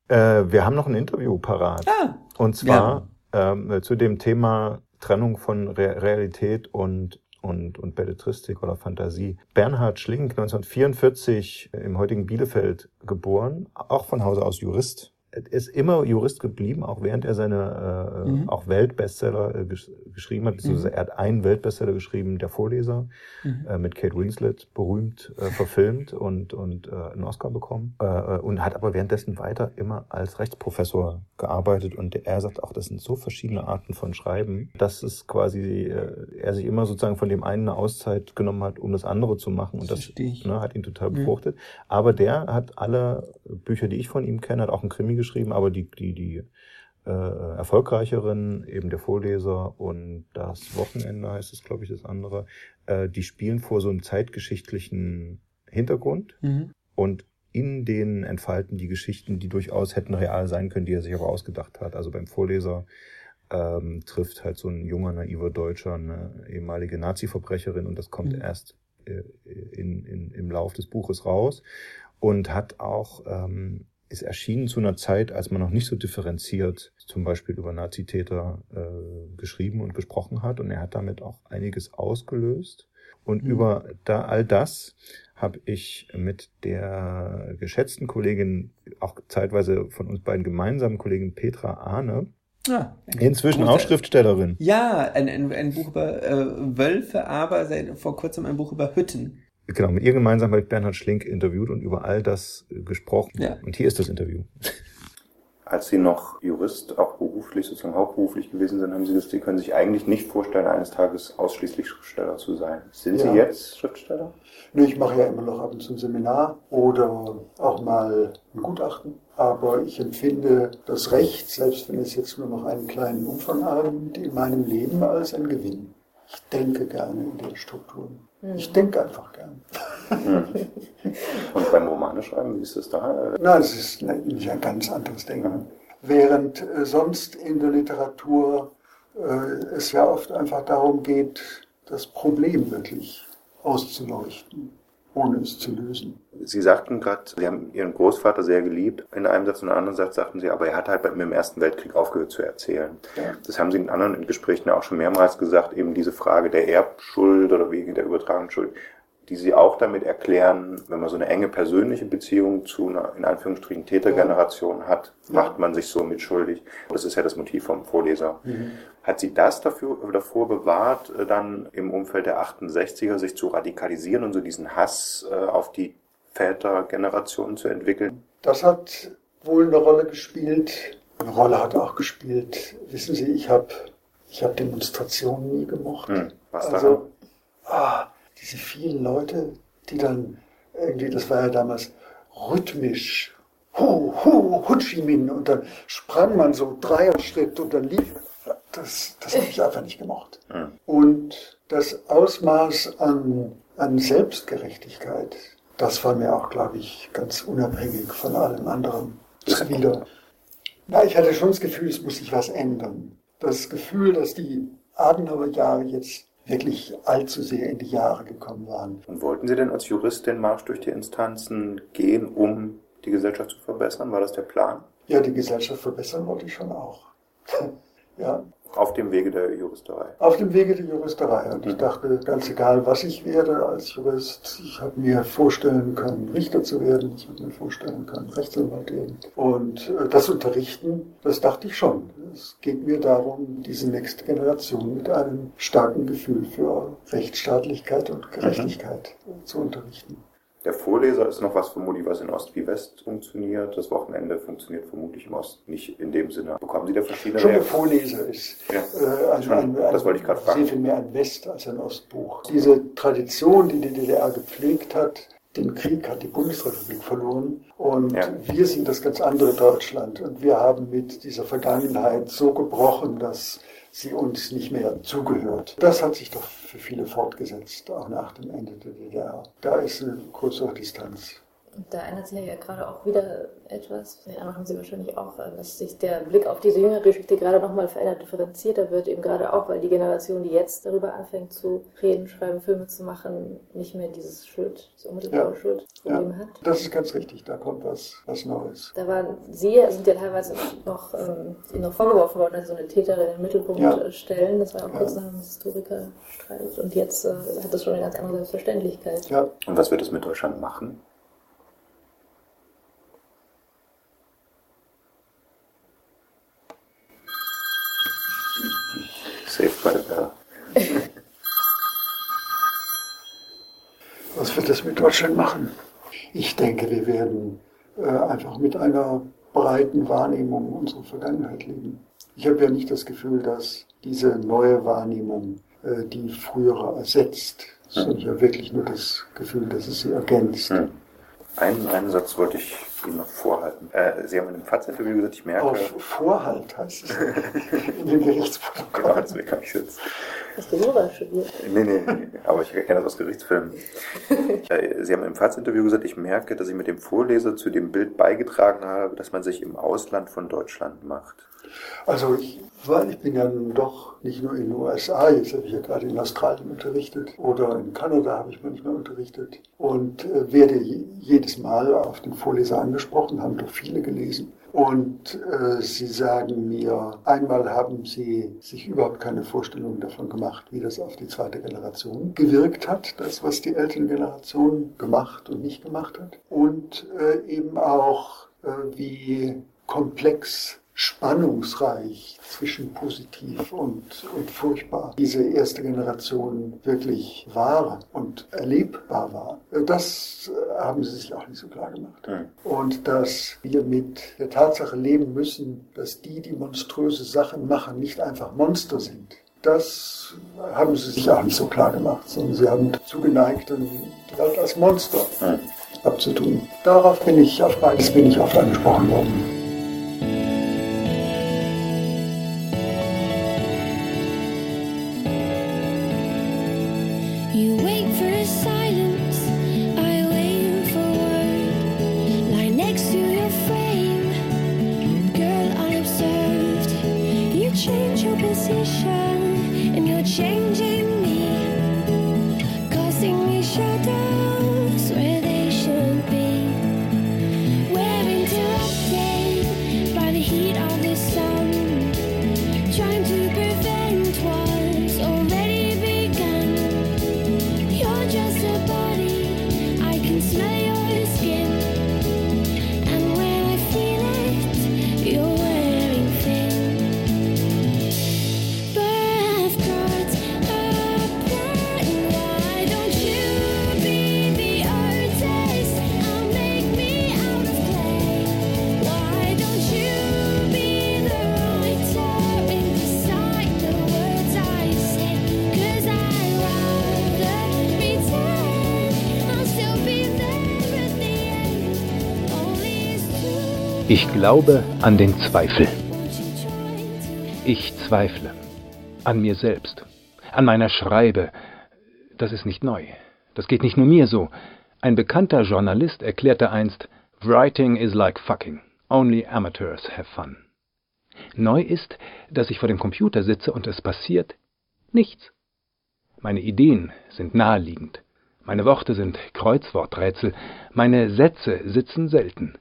Äh, wir haben noch ein Interview parat. Ah, Und zwar ähm, zu dem Thema Trennung von Re Realität und und, und Belletristik oder Fantasie. Bernhard Schlink, 1944 im heutigen Bielefeld geboren, auch von Hause aus Jurist. Er ist immer Jurist geblieben, auch während er seine äh, Mhm. auch Weltbestseller äh, gesch geschrieben hat, beziehungsweise Mhm. er hat einen Weltbestseller geschrieben, Der Vorleser, Mhm. äh, mit Kate Winslet, berühmt äh, verfilmt und, und äh, einen Oscar bekommen. Äh, äh, und hat aber währenddessen weiter immer als Rechtsprofessor gearbeitet. Und er sagt auch, das sind so verschiedene Arten von Schreiben, dass es quasi, äh, er sich immer sozusagen von dem einen eine Auszeit genommen hat, um das andere zu machen. Und das, ich. ne, hat ihn total Mhm. befruchtet. Aber der hat alle Bücher, die ich von ihm kenne, hat auch einen Krimi geschrieben, aber die, die, die äh, erfolgreicheren, eben der Vorleser und das Wochenende heißt es, glaube ich, das andere, äh, die spielen vor so einem zeitgeschichtlichen Hintergrund Mhm. und in denen entfalten die Geschichten, die durchaus hätten real sein können, die er sich aber ausgedacht hat. Also beim Vorleser ähm, trifft halt so ein junger, naiver Deutscher eine ehemalige Nazi-Verbrecherin und das kommt Mhm. erst äh, in, in, im Lauf des Buches raus und hat auch ähm, ist erschienen zu einer Zeit, als man noch nicht so differenziert zum Beispiel über Nazitäter äh, geschrieben und gesprochen hat. Und er hat damit auch einiges ausgelöst. Und Mhm. über da all das habe ich mit der geschätzten Kollegin, auch zeitweise von uns beiden gemeinsamen Kollegin Petra Ahne, Ah, inzwischen auch Schriftstellerin. Ja, ein, ein, ein Buch über äh, Wölfe, aber seit vor kurzem ein Buch über Hütten. Genau, mit ihr gemeinsam habe ich Bernhard Schlink interviewt und über all das äh, gesprochen. Ja. Und hier ist das Interview. (laughs) Als Sie noch Jurist, auch beruflich, sozusagen hauptberuflich gewesen sind, haben Sie gesagt, Sie können sich eigentlich nicht vorstellen, eines Tages ausschließlich Schriftsteller zu sein. Sind Ja. Sie jetzt Schriftsteller? Nee, ich mache ja immer noch ab und zu ein Seminar oder auch mal ein Gutachten. Aber ich empfinde das Recht, selbst wenn es jetzt nur noch einen kleinen Umfang annimmt, in meinem Leben als ein Gewinn. Ich denke gerne in den Strukturen. Ich denke einfach gern. (laughs) Und beim Romaneschreiben, wie ist das da? Nein, es ist nicht ein ganz anderes Denken. Während äh, sonst in der Literatur äh, es ja oft einfach darum geht, das Problem wirklich auszuleuchten, ohne es zu lösen. Sie sagten gerade, Sie haben Ihren Großvater sehr geliebt. In einem Satz und in einem anderen Satz sagten Sie, aber er hat halt bei mir im Ersten Weltkrieg aufgehört zu erzählen. Ja. Das haben Sie in anderen Gesprächen ja auch schon mehrmals gesagt, eben diese Frage der Erbschuld oder wegen der Übertragungsschuld, die Sie auch damit erklären, wenn man so eine enge persönliche Beziehung zu einer, in Anführungsstrichen, Tätergeneration hat, macht man sich so mitschuldig. Das ist ja das Motiv vom Vorleser. Mhm. Hat Sie das dafür, davor bewahrt, äh, dann im Umfeld der 68er sich zu radikalisieren und so diesen Hass äh, auf die Vätergeneration zu entwickeln? Das hat wohl eine Rolle gespielt. Eine Rolle hat auch gespielt. Wissen Sie, ich habe ich hab Demonstrationen nie gemocht. Hm, was also, ah, diese vielen Leute, die dann irgendwie, das war ja damals rhythmisch, hu, hu, Ho Chi Minh, und dann sprang man so Dreierschritt und dann lief, das, das habe ich (laughs) einfach nicht gemocht. Und das Ausmaß an, an Selbstgerechtigkeit, das war mir auch, glaube ich, ganz unabhängig von allem anderen zuwider. Na, ich hatte schon das Gefühl, es muss sich was ändern. Das Gefühl, dass die Adenauer Jahre jetzt wirklich allzu sehr in die Jahre gekommen waren. Und wollten Sie denn als Jurist den Marsch durch die Instanzen gehen, um die Gesellschaft zu verbessern? War das der Plan? Ja, die Gesellschaft verbessern wollte ich schon auch. (laughs) ja, Auf dem Wege der Juristerei. auf dem Wege der Juristerei. Und ich dachte, ganz egal, was ich werde als Jurist, ich habe mir vorstellen können, Richter zu werden, ich habe mir vorstellen können, Rechtsanwalt werden. Und äh, das Unterrichten, das dachte ich schon. Es geht mir darum, diese nächste Generation mit einem starken Gefühl für Rechtsstaatlichkeit und Gerechtigkeit zu unterrichten. Der Vorleser ist noch was vermutlich, was in Ost wie West funktioniert. Das Wochenende funktioniert vermutlich im Ost nicht in dem Sinne. Bekommen Sie da verschiedene Schon der? Vorleser ist Ja. äh, ein, Schon, ein, ein, das wollte ich gerade sehr fragen. viel mehr ein West- als ein Ostbuch. Diese Tradition, die die DDR gepflegt hat, den Krieg hat die Bundesrepublik verloren und Ja. wir sind das ganz andere Deutschland und wir haben mit dieser Vergangenheit so gebrochen, dass sie uns nicht mehr zugehört. Das hat sich doch für viele fortgesetzt, auch nach dem Ende der DDR. Da ist eine größere Distanz. Und da ändert sich ja gerade auch wieder etwas. Den Eindruck haben Sie wahrscheinlich auch, äh, dass sich der Blick auf diese jüngere Geschichte gerade nochmal verändert, differenzierter wird, eben gerade auch, weil die Generation, die jetzt darüber anfängt zu reden, schreiben, Filme zu machen, nicht mehr dieses Schuld, das unmittelbare Ja. Schuldproblem Ja, hat. das ist ganz richtig, da kommt was, was Neues. Da waren Sie sind ja teilweise noch, ähm, Ihnen noch vorgeworfen worden, dass Sie so eine Täterin in den Mittelpunkt Ja. äh, stellen. Das war auch Ja. kurz nach dem Historikerstreit. Und jetzt äh, hat das schon eine ganz andere Selbstverständlichkeit. Ja. Und was wird es mit Deutschland machen? Saved by the Bell. Was wird das mit Deutschland machen? Ich denke, wir werden äh, einfach mit einer breiten Wahrnehmung unserer Vergangenheit leben. Ich habe ja nicht das Gefühl, dass diese neue Wahrnehmung äh, die frühere ersetzt, sondern ich habe wirklich nur das Gefühl, dass es sie ergänzt. Hm. Einen, einen Satz wollte ich Ihnen noch vorhalten. Äh, Sie haben in einem FATS-Interview gesagt, ich merke... Auf Vorhalt heißt es (laughs) in dem Gerichtsprotokoll. Genau, deswegen habe ich jetzt... Hast du Jura studiert? Nee, nee, nee, aber ich kenne das aus Gerichtsfilmen. (laughs) Äh, Sie haben im FATS-Interview gesagt, ich merke, dass ich mit dem Vorleser zu dem Bild beigetragen habe, dass man sich im Ausland von Deutschland macht. Also ich, weil ich bin ja nun doch nicht nur in den USA, jetzt habe ich ja gerade in Australien unterrichtet oder in Kanada habe ich manchmal unterrichtet und äh, werde je- jedes Mal auf den Vorleser angesprochen, haben doch viele gelesen. Und äh, sie sagen mir, einmal haben sie sich überhaupt keine Vorstellung davon gemacht, wie das auf die zweite Generation gewirkt hat, das, was die Elterngeneration gemacht und nicht gemacht hat. Und äh, eben auch, äh, wie komplex spannungsreich zwischen positiv und, und furchtbar diese erste Generation wirklich war und erlebbar war. Das haben sie sich auch nicht so klar gemacht. Und dass wir mit der Tatsache leben müssen, dass die, die monströse Sachen machen, nicht einfach Monster sind. Das haben sie sich auch nicht so klar gemacht, sondern sie haben zugeneigt, die Welt als Monster abzutun. Darauf bin ich, auf beides bin ich oft angesprochen worden. Ich glaube an den Zweifel. Ich zweifle an mir selbst, an meiner Schreibe. Das ist nicht neu. Das geht nicht nur mir so. Ein bekannter Journalist erklärte einst, Writing is like fucking. Only amateurs have fun. Neu ist, dass ich vor dem Computer sitze und es passiert nichts. Meine Ideen sind naheliegend. Meine Worte sind Kreuzworträtsel. Meine Sätze sitzen selten.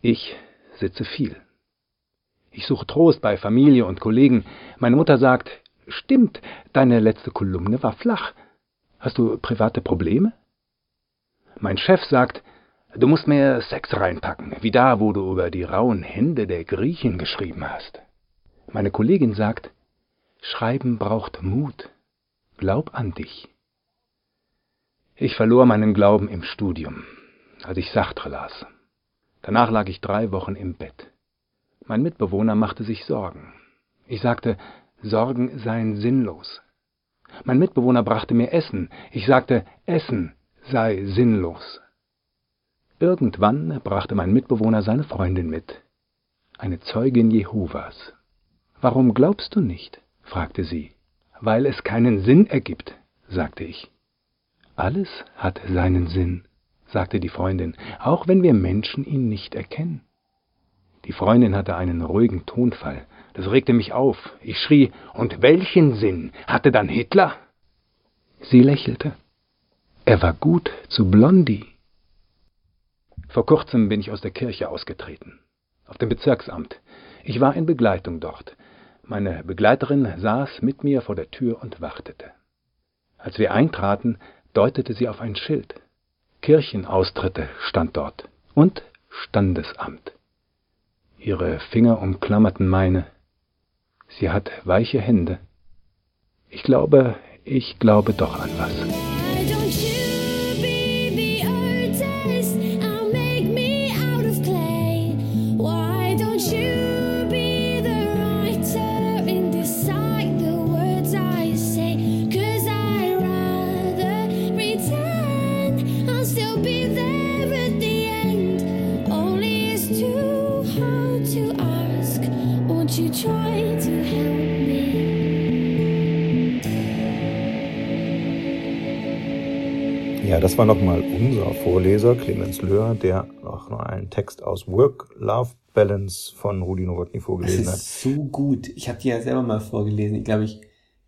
Ich sitze viel. Ich suche Trost bei Familie und Kollegen. Meine Mutter sagt, stimmt, deine letzte Kolumne war flach. Hast du private Probleme? Mein Chef sagt, du musst mehr Sex reinpacken, wie da, wo du über die rauen Hände der Griechen geschrieben hast. Meine Kollegin sagt, Schreiben braucht Mut. Glaub an dich. Ich verlor meinen Glauben im Studium, als ich Sartre las. Danach lag ich drei Wochen im Bett. Mein Mitbewohner machte sich Sorgen. Ich sagte, Sorgen seien sinnlos. Mein Mitbewohner brachte mir Essen. Ich sagte, Essen sei sinnlos. Irgendwann brachte mein Mitbewohner seine Freundin mit, eine Zeugin Jehovas. Warum glaubst du nicht? fragte sie. Weil es keinen Sinn ergibt, sagte ich. Alles hat seinen Sinn, sagte die Freundin, auch wenn wir Menschen ihn nicht erkennen. Die Freundin hatte einen ruhigen Tonfall. Das regte mich auf. Ich schrie, und welchen Sinn hatte dann Hitler? Sie lächelte. Er war gut zu Blondie. Vor kurzem bin ich aus der Kirche ausgetreten. Auf dem Bezirksamt. Ich war in Begleitung dort. Meine Begleiterin saß mit mir vor der Tür und wartete. Als wir eintraten, deutete sie auf ein Schild. Kirchenaustritte stand dort und Standesamt. Ihre Finger umklammerten meine. Sie hat weiche Hände. Ich glaube, ich glaube doch an was. Das war nochmal unser Vorleser, Clemens Löhr, der noch einen Text aus Work-Love-Balance von Rudi Nowotny vorgelesen hat. Das ist so gut. Ich habe die ja selber mal vorgelesen. Ich glaube, ich,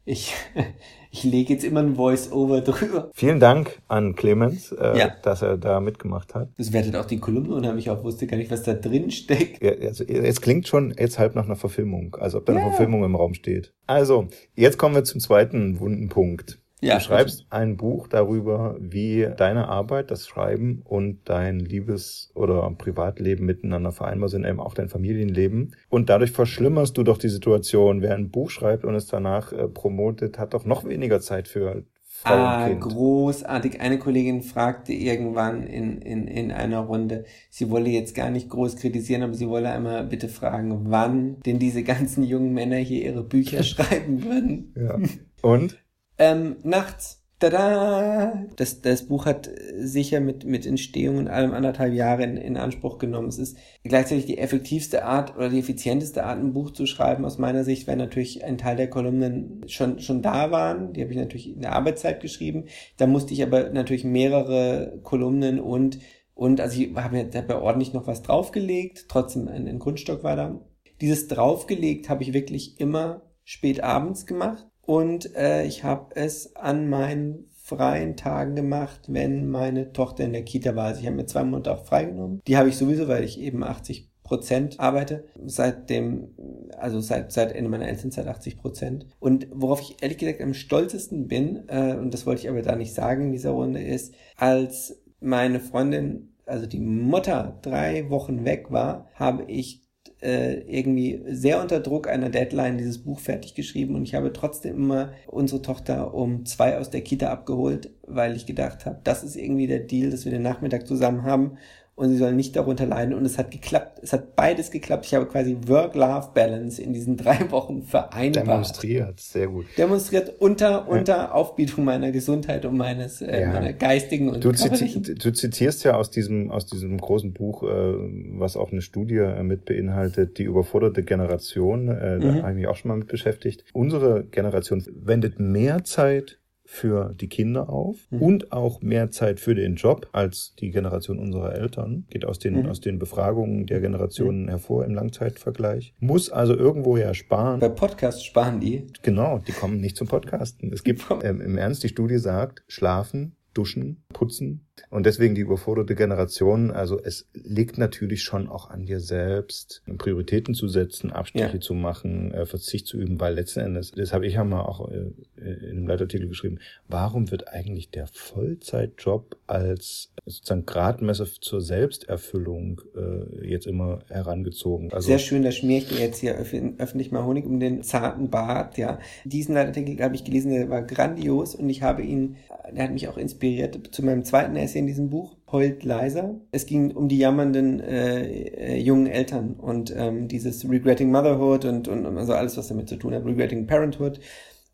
ich, (laughs) ich lege jetzt immer ein Voice-Over drüber. Vielen Dank an Clemens, äh, Ja. dass er da mitgemacht hat. Das wertet auch die Kolumne und habe ich auch wusste gar nicht, was da drin steckt. Ja, also, es klingt schon jetzt halb nach einer Verfilmung, als ob da eine Verfilmung im Raum steht. Also, jetzt kommen wir zum zweiten wunden Punkt. Ja, du schreibst ein Buch darüber, wie deine Arbeit, das Schreiben und dein Liebes- oder Privatleben miteinander vereinbar sind, eben auch dein Familienleben. Und dadurch verschlimmerst du doch die Situation. Wer ein Buch schreibt und es danach äh, promotet, hat doch noch weniger Zeit für Frau ah, großartig. Eine Kollegin fragte irgendwann in, in, in einer Runde, sie wolle jetzt gar nicht groß kritisieren, aber sie wolle einmal bitte fragen, wann denn diese ganzen jungen Männer hier ihre Bücher (laughs) schreiben würden. Ja. Und? Ähm, nachts. Tada! Das, das Buch hat sicher mit, mit Entstehung und allem anderthalb Jahre in, in Anspruch genommen. Es ist gleichzeitig die effektivste Art oder die effizienteste Art, ein Buch zu schreiben aus meiner Sicht, weil natürlich ein Teil der Kolumnen schon, schon da waren. Die habe ich natürlich in der Arbeitszeit geschrieben. Da musste ich aber natürlich mehrere Kolumnen und, und also ich habe dabei ordentlich noch was draufgelegt. Trotzdem ein, ein Grundstock war da. Dieses draufgelegt habe ich wirklich immer spät abends gemacht und äh, ich habe es an meinen freien Tagen gemacht, wenn meine Tochter in der Kita war. Also ich habe mir zwei Monate auch freigenommen. Die habe ich sowieso, weil ich eben 80 Prozent arbeite. Seit dem, also seit, seit Ende meiner Elternzeit 80 Prozent. Und worauf ich ehrlich gesagt am stolzesten bin, äh, und das wollte ich aber da nicht sagen in dieser Runde, ist, als meine Freundin, also die Mutter, drei Wochen weg war, habe ich äh, irgendwie sehr unter Druck einer Deadline dieses Buch fertig geschrieben und ich habe trotzdem immer unsere Tochter um zwei aus der Kita abgeholt, weil ich gedacht habe, das ist irgendwie der Deal, dass wir den Nachmittag zusammen haben und sie sollen nicht darunter leiden. Und es hat geklappt. Es hat beides geklappt. Ich habe quasi Work-Life-Balance in diesen (laughs) drei Wochen vereinbart. Demonstriert, sehr gut. Demonstriert unter, unter ja. Aufbietung meiner Gesundheit und meines, äh, ja. meiner geistigen und du, ziti du zitierst ja aus diesem, aus diesem großen Buch, äh, was auch eine Studie äh, mit beinhaltet, die überforderte Generation. Äh, mhm. Da habe ich mich auch schon mal mit beschäftigt. Unsere Generation wendet mehr Zeit für die Kinder auf mhm. und auch mehr Zeit für den Job als die Generation unserer Eltern. Geht aus den, mhm. aus den Befragungen der Generationen mhm. hervor im Langzeitvergleich. Muss also irgendwo ja sparen. Bei Podcasts sparen die. Genau, die kommen nicht zum Podcasten. Es gibt ähm, im Ernst, die Studie sagt, schlafen, duschen, putzen, und deswegen die überforderte Generation, also es liegt natürlich schon auch an dir selbst, Prioritäten zu setzen, Abstriche ja. zu machen, äh, Verzicht zu üben, weil letzten Endes, das habe ich ja mal auch äh, in einem Leitartikel geschrieben, warum wird eigentlich der Vollzeitjob als sozusagen Gradmesser zur Selbsterfüllung äh, jetzt immer herangezogen? Also, Sehr schön, da schmier ich dir jetzt hier öf öffentlich mal Honig um den zarten Bart, ja. Diesen Leitartikel habe ich gelesen, der war grandios und ich habe ihn, der hat mich auch inspiriert zu meinem zweiten Essay in diesem Buch, Heult leiser. Es ging um die jammernden äh, äh, jungen Eltern und ähm, dieses Regretting Motherhood und, und, also alles, was damit zu tun hat, Regretting Parenthood.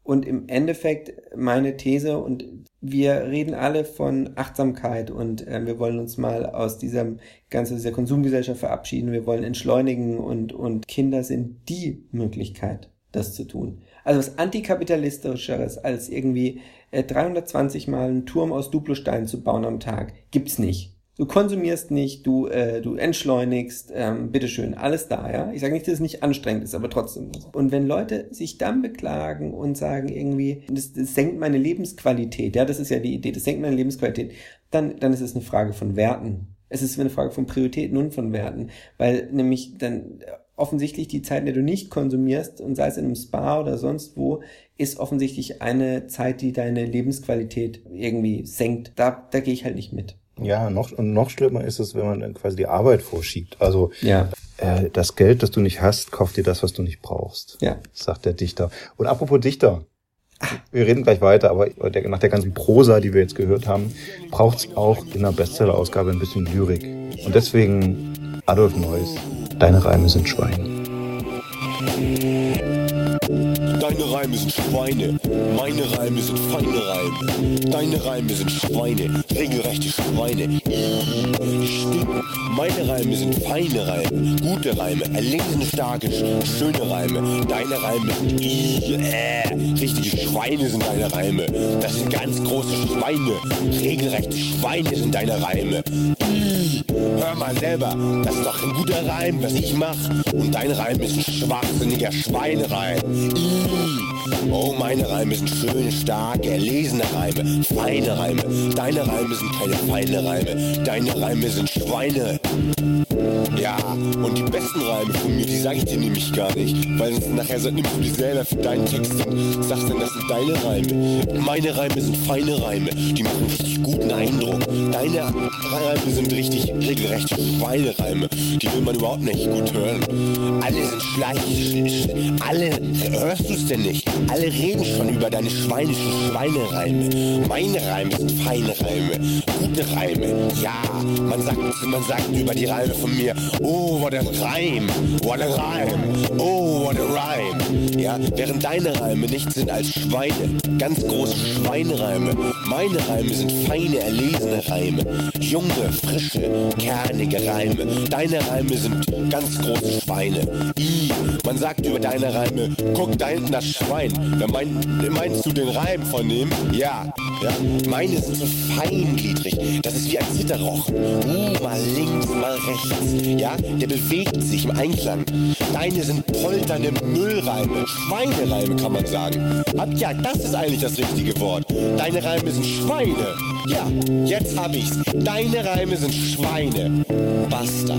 Und im Endeffekt meine These, und wir reden alle von Achtsamkeit und äh, wir wollen uns mal aus dieser ganzen dieser Konsumgesellschaft verabschieden. Wir wollen entschleunigen und, und Kinder sind die Möglichkeit, das zu tun. Also was antikapitalistischeres als irgendwie äh, 320 Mal einen Turm aus Duplostein zu bauen am Tag, gibt's nicht. Du konsumierst nicht, du, äh, du entschleunigst, ähm, bitteschön, alles da, ja. Ich sage nicht, dass es nicht anstrengend ist, aber trotzdem. Und wenn Leute sich dann beklagen und sagen irgendwie, das, das senkt meine Lebensqualität, ja, das ist ja die Idee, das senkt meine Lebensqualität, dann, dann ist es eine Frage von Werten. Es ist eine Frage von Prioritäten und von Werten, weil nämlich dann offensichtlich die Zeit, in der du nicht konsumierst, und sei es in einem Spa oder sonst wo, ist offensichtlich eine Zeit, die deine Lebensqualität irgendwie senkt. Da, da gehe ich halt nicht mit. Ja, noch, und noch schlimmer ist es, wenn man dann quasi die Arbeit vorschiebt. Also ja. äh, das Geld, das du nicht hast, kauft dir das, was du nicht brauchst. Ja. Sagt der Dichter. Und apropos Dichter. Wir reden gleich weiter, aber nach der ganzen Prosa, die wir jetzt gehört haben, braucht es auch in der Bestseller-Ausgabe ein bisschen Lyrik. Und deswegen Adolf Neuss, deine Reime sind Schweine. Deine Reime sind Schweine, meine Reime sind feine Reime. Deine Reime sind Schweine, regelrechte Schweine. Stimmt, meine Reime sind feine Reime, gute Reime, erlesene, starke, schöne Reime. Deine Reime sind äh, richtige Schweine sind deine Reime. Das sind ganz große Schweine, regelrechte Schweine sind deine Reime. Hör mal selber, das ist doch ein guter Reim, was ich mach. Und dein Reim ist ein schwachsinniger Schweinereim. Oh, meine Reime sind schön, stark, erlesene Reime, feine Reime. Deine Reime sind keine feine Reime, deine Reime sind Schweine. Thank you. Ja, und die besten Reime von mir, die sage ich dir nämlich gar nicht. Weil sonst nachher nimmst du die selber für deinen Text und sagst dann, das sind deine Reime. Meine Reime sind feine Reime, die machen richtig guten Eindruck. Deine Reime sind richtig regelrechte Schweinereime, die will man überhaupt nicht gut hören. Alle sind schleich, alle, hörst du es denn nicht? Alle reden schon über deine schweinischen Schweinereime. Meine Reime sind feine Reime, gute Reime. Ja, man sagt, man sagt über die Reime von mir, oh, what a Reim, what a Reim, oh, what a Rhyme. Ja, während deine Reime nichts sind als Schweine, ganz große Schweinereime. Meine Reime sind feine, erlesene Reime, junge, frische, kernige Reime. Deine Reime sind ganz große Schweine. I, man sagt über deine Reime, guck da hinten das Schwein. Da mein, meinst du den Reim von dem? Ja, ja. Meine sind so feingliedrig, das ist wie ein Zitterrochen. Uh, mal links, mal rechts. Ja, der bewegt sich im Einklang. Deine sind polternde Müllreime, Schweinereime kann man sagen. Ab ja, das ist eigentlich das richtige Wort. Deine Reime sind Schweine. Ja, jetzt hab ich's. Deine Reime sind Schweine. Basta.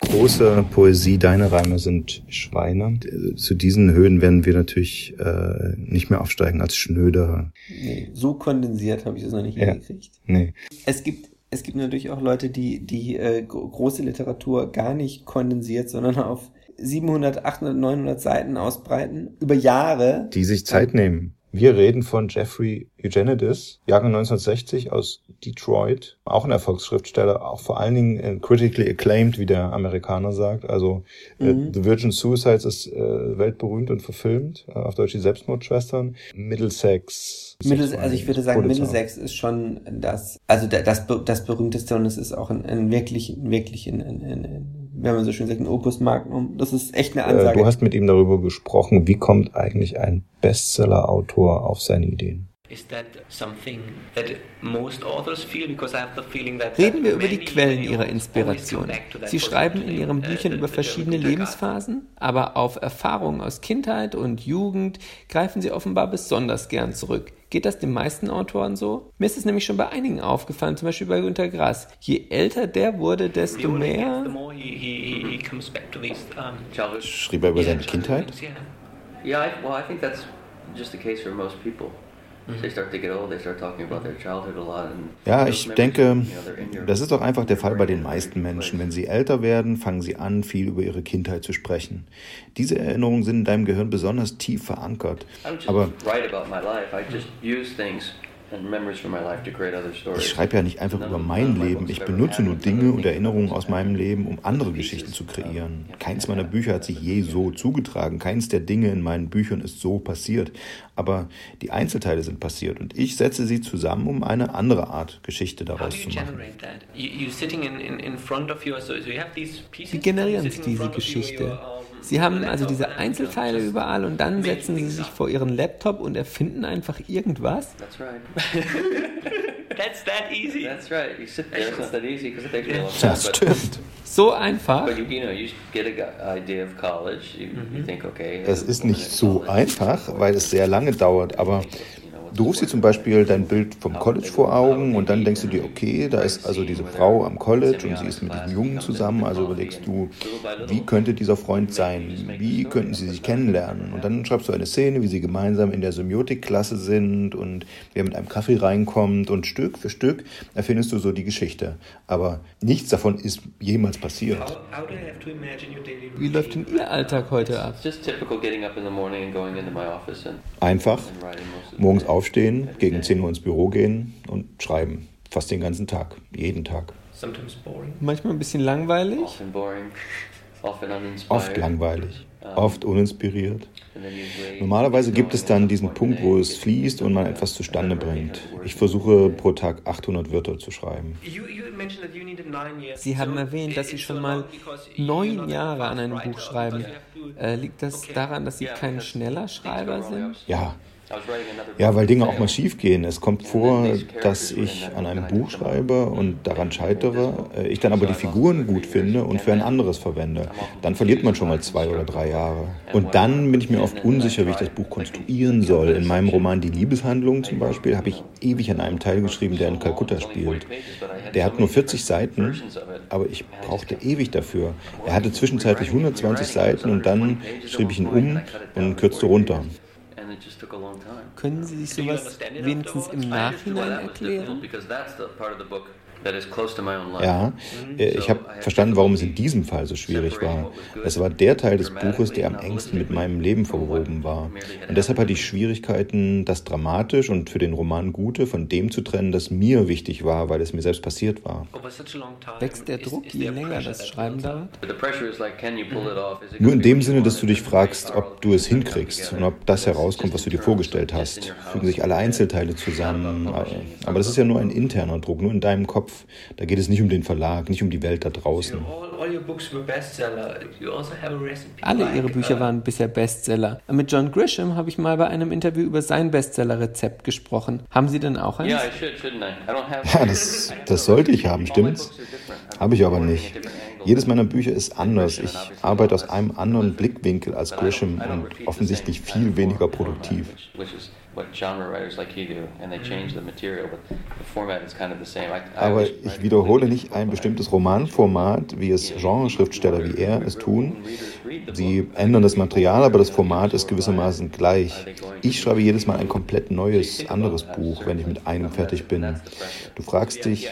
Große Poesie, deine Reime sind Schweine. Zu diesen Höhen werden wir natürlich äh, nicht mehr aufsteigen als Schnöder. Nee, so kondensiert habe ich das noch nicht Ja. hingekriegt. Nee. Es gibt, es gibt natürlich auch Leute, die die äh, gro- große Literatur gar nicht kondensiert, sondern auf 700, 800, 900 Seiten ausbreiten, über Jahre. Die sich Zeit nehmen. Wir reden von Jeffrey Eugenides, Jahrgang 1960 aus Detroit, auch ein Erfolgsschriftsteller, auch vor allen Dingen äh, critically acclaimed, wie der Amerikaner sagt. Also äh, Mhm. The Virgin Suicides ist äh, weltberühmt und verfilmt, äh, auf Deutsch die Selbstmordschwestern. Middlesex. Middles, also ich würde sagen, Pulitzer. Middlesex ist schon das, also da- das, das berühmteste und es ist auch ein, ein wirklich, wirklich ein, ein, ein, wenn man so schön sagt, ein Opus Magnum. Das ist echt eine Äh, Ansage. du hast mit ihm darüber gesprochen, wie kommt eigentlich ein Bestseller-Autor auf seine Ideen? Is that something that most authors feel? Because I have the feeling that Reden wir über die Quellen ihrer Inspiration. Sie schreiben in ihren Büchern über verschiedene. Lebensphasen, aber auf Erfahrungen aus Kindheit und Jugend greifen sie offenbar besonders gern zurück. Geht das den meisten Autoren so? Mir ist es nämlich schon bei einigen aufgefallen, zum Beispiel bei Günter Grass. Je älter der wurde, desto mehr. Schrieb er über seine Kindheit? yeah. Well, I think that's just the case for most people. Mhm. Ja, ich denke, das ist doch einfach der Fall bei den meisten Menschen. Wenn sie älter werden, fangen sie an, viel über ihre Kindheit zu sprechen. Diese Erinnerungen sind in deinem Gehirn besonders tief verankert. Aber ich schreibe ja nicht einfach über mein Leben. Ich benutze nur Dinge und Erinnerungen aus meinem Leben, um andere Geschichten zu kreieren. Keins meiner Bücher hat sich je so zugetragen. Keins der Dinge in meinen Büchern ist so passiert. Aber die Einzelteile sind passiert und ich setze sie zusammen, um eine andere Art Geschichte How daraus do zu you machen. generate that? You, you sitting in, in, in front of you, so, so you have these pieces. Sie generieren sitting in diese Geschichte. Sie haben also diese Einzelteile überall und dann setzen sie sich vor ihren Laptop und erfinden einfach irgendwas. That's right. (laughs) That's that easy. That's right. You sit there. It's that easy because it takes a long time. Das stimmt. (laughs) So einfach. But you, you know, you get a gu- idea of college. You, you think, okay. Es ist nicht so einfach, weil es sehr lange dauert, aber du rufst dir zum Beispiel dein Bild vom College vor Augen und dann denkst du dir, okay, da ist also diese Frau am College und sie ist mit diesem Jungen zusammen, also überlegst du, wie könnte dieser Freund sein, wie könnten sie sich kennenlernen? Und dann schreibst du eine Szene, wie sie gemeinsam in der Semiotikklasse sind und wer mit einem Kaffee reinkommt und Stück für Stück erfindest du so die Geschichte, aber nichts davon ist jemals passiert. How, how do I have to imagine your daily Wie läuft denn Ihr Alltag heute ab? It's just typical getting up in the morning and going into my office and, Einfach. and writing aufstehen, gegen 10 Uhr ins Büro gehen und schreiben. Fast den ganzen Tag, jeden Tag. Sometimes boring. Manchmal ein bisschen langweilig. Often boring, (laughs) often uninspired. Oft langweilig, oft uninspiriert. Normalerweise gibt es dann diesen Punkt, wo es fließt und man etwas zustande bringt. Ich versuche pro Tag 800 Wörter zu schreiben. You, you mentioned that you needed nine years. Sie haben erwähnt, dass Sie schon mal neun Jahre an einem Buch schreiben. Äh, liegt das daran, dass Sie kein schneller Schreiber sind? Ja, Ja, weil Dinge auch mal schief gehen. Es kommt vor, dass ich an einem Buch schreibe und daran scheitere, äh, ich dann aber die Figuren gut finde und für ein anderes verwende. Dann verliert man schon mal zwei oder drei Jahre. Und dann bin ich mir oft unsicher, wie ich das Buch konstruieren soll. In meinem Roman Die Liebeshandlung zum Beispiel habe ich ewig an einem Teil geschrieben, der in Kalkutta spielt. Der hat nur 40 Seiten, aber ich brauchte ewig dafür. Er hatte zwischenzeitlich 120 Seiten und dann schrieb ich ihn um und kürzte runter. Können Sie sich sowas wenigstens im Nachhinein erklären? Ja, äh, ich habe verstanden, warum es in diesem Fall so schwierig war. Es war der Teil des Buches, der am engsten mit meinem Leben verwoben war. Und deshalb hatte ich Schwierigkeiten, das dramatisch und für den Roman Gute von dem zu trennen, das mir wichtig war, weil es mir selbst passiert war. Wächst der Druck, je länger das Schreiben dauert? Nur in dem Sinne, dass du dich fragst, ob du es hinkriegst und ob das herauskommt, was du dir vorgestellt hast. Fügen sich alle Einzelteile zusammen. Aber das ist ja nur ein interner Druck, nur in deinem Kopf. Da geht es nicht um den Verlag, nicht um die Welt da draußen. Alle ihre Bücher waren bisher Bestseller. Mit John Grisham habe ich mal bei einem Interview über sein Bestseller-Rezept gesprochen. Haben Sie denn auch eins? Ja, das, das sollte ich haben, stimmt's? Habe ich aber nicht. Jedes meiner Bücher ist anders. Ich arbeite aus einem anderen Blickwinkel als Grisham und offensichtlich viel weniger produktiv what genre writers like you do, and they change the material, but the format is kind of the same. I, I Aber ich wiederhole nicht ein bestimmtes Romanformat, wie es Genreschriftsteller wie er es tun. Sie ändern das Material, aber das Format ist gewissermaßen gleich. Ich schreibe jedes Mal ein komplett neues, anderes Buch, wenn ich mit einem fertig bin. Du fragst dich,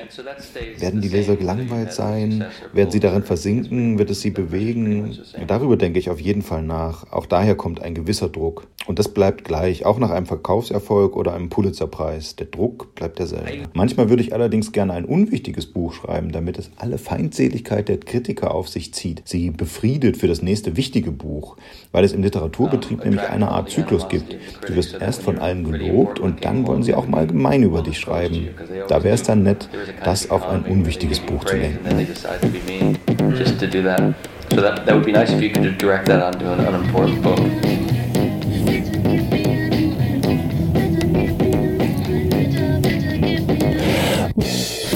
werden die Leser gelangweilt sein? Werden sie darin versinken? Wird es sie bewegen? Darüber denke ich auf jeden Fall nach. Auch daher kommt ein gewisser Druck. Und das bleibt gleich, auch nach einem Verkaufserfolg oder einem Pulitzerpreis. Der Druck bleibt derselbe. Manchmal würde ich allerdings gerne ein unwichtiges Buch schreiben, damit es alle Feindseligkeit der Kritiker auf sich zieht, sie befriedet für das nächste wichtige Buch, weil es im Literaturbetrieb nämlich eine Art Zyklus gibt. Du wirst erst von allen gelobt und dann wollen sie auch mal gemein über dich schreiben. Da wäre es dann nett, das auf ein unwichtiges Buch zu lenken. So that, that would be nice if you could direct that onto an unimportant book.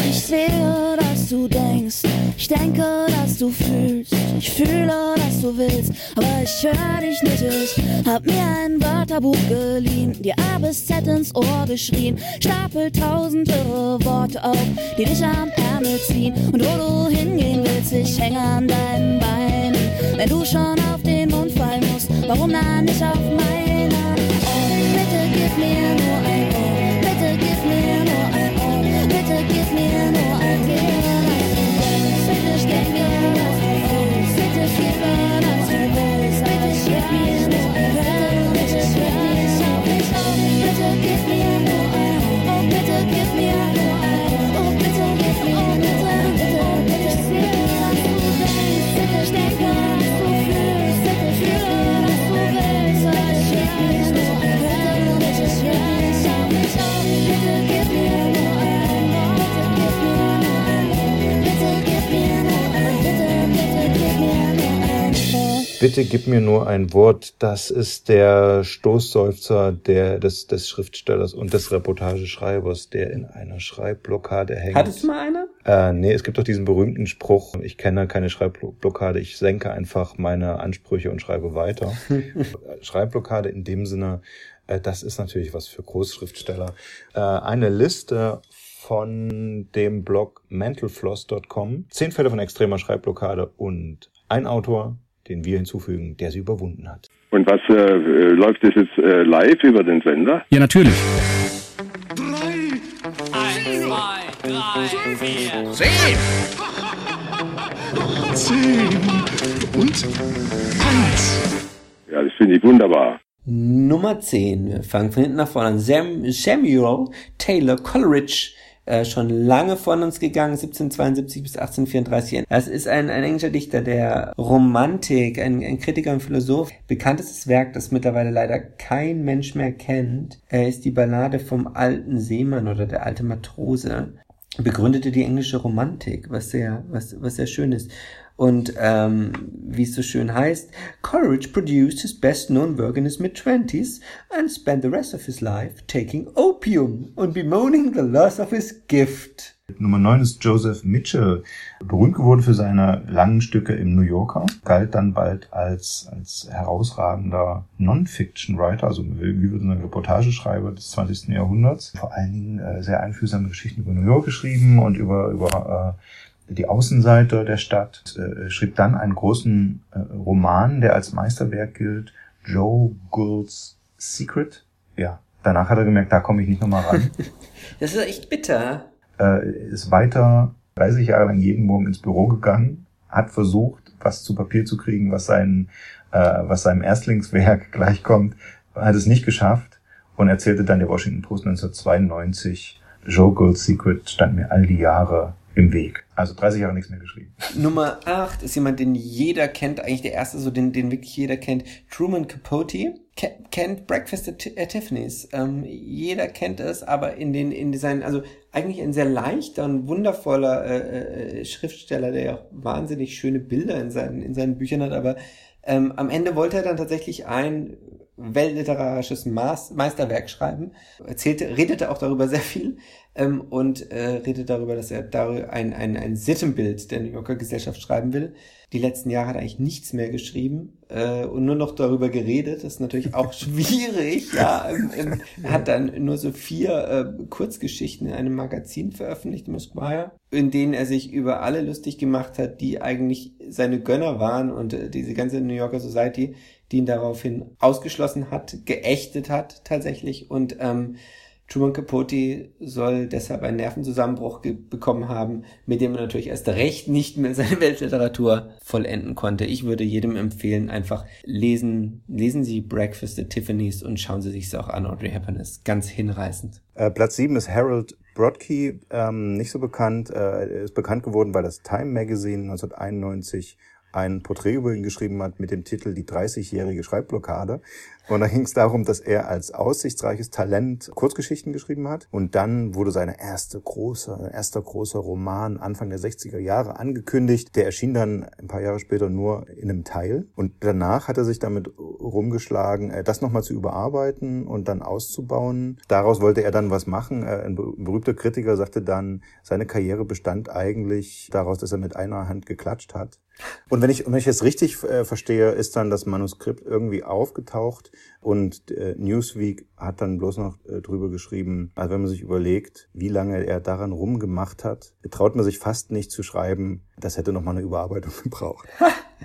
Ich denke, dass du fühlst, ich fühle, dass du willst, aber ich höre dich nicht. Ich hab mir ein Wörterbuch geliehen, dir A bis Z ins Ohr geschrien, stapel tausend irre Worte auf, die dich am Ärmel ziehen. Und wo du hingehen willst, ich hänge an deinen Beinen. Wenn du schon auf den Mund fallen musst, warum dann nicht auf meiner? Oh, bitte gib mir nur ein Oh, give me a little, little, Bitte gib mir nur ein Wort. Das ist der Stoßseufzer der, des, des Schriftstellers und des Reportageschreibers, der in einer Schreibblockade hängt. Hattest du mal eine? Äh, nee, es gibt doch diesen berühmten Spruch, ich kenne keine Schreibblockade, ich senke einfach meine Ansprüche und schreibe weiter. (laughs) Schreibblockade in dem Sinne, äh, das ist natürlich was für Großschriftsteller. Äh, eine Liste von dem Blog mentalfloss.com. Zehn Fälle von extremer Schreibblockade und ein Autor, den wir hinzufügen, der sie überwunden hat. Und was äh, läuft das jetzt äh, live über den Sender? Ja, natürlich. Drei, eins, zwei, drei, vier, zehn. zehn und eins. Ja, das finde ich wunderbar. Nummer 10. Wir fangen von hinten nach vorne an. Samuel Taylor Coleridge äh, schon lange von uns gegangen, 1772 bis 1834. Das ist ein, ein englischer Dichter der Romantik, ein, ein Kritiker und Philosoph. Bekanntestes Werk, das mittlerweile leider kein Mensch mehr kennt, äh, ist die Ballade vom alten Seemann oder der alte Matrose. begründete die englische Romantik, was sehr, was, was sehr schön ist. Und ähm, wie es so schön heißt, Coleridge produced his best known work in his mid-twenties and spent the rest of his life taking opium and bemoaning the loss of his gift. Nummer 9 ist Joseph Mitchell, berühmt geworden für seine langen Stücke im New Yorker, galt dann bald als, als herausragender Non-Fiction-Writer, also wie würde man Reportageschreiber des 20. Jahrhunderts. Vor allen Dingen äh, sehr einfühlsame Geschichten über New York geschrieben und über, über äh, die Außenseite der Stadt, äh, schrieb dann einen großen äh, Roman, der als Meisterwerk gilt, Joe Gould's Secret. Ja, danach hat er gemerkt, da komme ich nicht nochmal ran. (laughs) das ist echt bitter äh, ist weiter 30 Jahre lang jeden Morgen ins Büro gegangen, hat versucht, was zu Papier zu kriegen, was, sein, äh, was seinem Erstlingswerk (laughs) gleichkommt, hat es nicht geschafft und erzählte dann der Washington Post 1992, Joe Gold's Secret stand mir all die Jahre im Weg. Also 30 Jahre nichts mehr geschrieben. Nummer 8 ist jemand, den jeder kennt, eigentlich der erste, so den, den wirklich jeder kennt. Truman Capote kennt Breakfast at, at Tiffany's. Ähm, jeder kennt es, aber in den in seinen, also eigentlich ein sehr leichter und wundervoller äh, äh, Schriftsteller, der ja auch wahnsinnig schöne Bilder in seinen in seinen Büchern hat, aber ähm, am Ende wollte er dann tatsächlich ein weltliterarisches Meisterwerk schreiben. Erzählte, redete auch darüber sehr viel ähm, und äh, redet darüber, dass er darüber ein, ein, ein Sittenbild der New Yorker Gesellschaft schreiben will. Die letzten Jahre hat er eigentlich nichts mehr geschrieben äh, und nur noch darüber geredet. Das ist natürlich auch (laughs) schwierig. ja, ähm, ähm, er hat dann nur so vier äh, Kurzgeschichten in einem Magazin veröffentlicht, im Esquire, in denen er sich über alle lustig gemacht hat, die eigentlich seine Gönner waren und äh, diese ganze New Yorker Society, die ihn daraufhin ausgeschlossen hat, geächtet hat tatsächlich und ähm, Truman Capote soll deshalb einen Nervenzusammenbruch bekommen haben, mit dem er natürlich erst recht nicht mehr seine (laughs) Weltliteratur vollenden konnte. Ich würde jedem empfehlen, einfach lesen, lesen Sie Breakfast at Tiffany's und schauen Sie sich es auch an. Audrey Hepburn ist ganz hinreißend. Äh, Platz 7 ist Harold Brodkey, ähm, nicht so bekannt, äh, ist bekannt geworden, weil das Time Magazine 1991 ein Porträt über ihn geschrieben hat mit dem Titel Die 30-jährige Schreibblockade. Und da ging es darum, dass er als aussichtsreiches Talent Kurzgeschichten geschrieben hat. Und dann wurde seine erste große, erster großer Roman Anfang der 60er Jahre angekündigt. Der erschien dann ein paar Jahre später nur in einem Teil. Und danach hat er sich damit rumgeschlagen, äh, das nochmal zu überarbeiten und dann auszubauen. Daraus wollte er dann was machen. Äh, ein berühmter Kritiker sagte dann, seine Karriere bestand eigentlich daraus, dass er mit einer Hand geklatscht hat. Und wenn ich, wenn ich es richtig äh, verstehe, ist dann das Manuskript irgendwie aufgetaucht und äh, Newsweek hat dann bloß noch äh, drüber geschrieben, also wenn man sich überlegt, wie lange er daran rumgemacht hat, traut man sich fast nicht zu schreiben, das hätte noch mal eine Überarbeitung (laughs) gebraucht.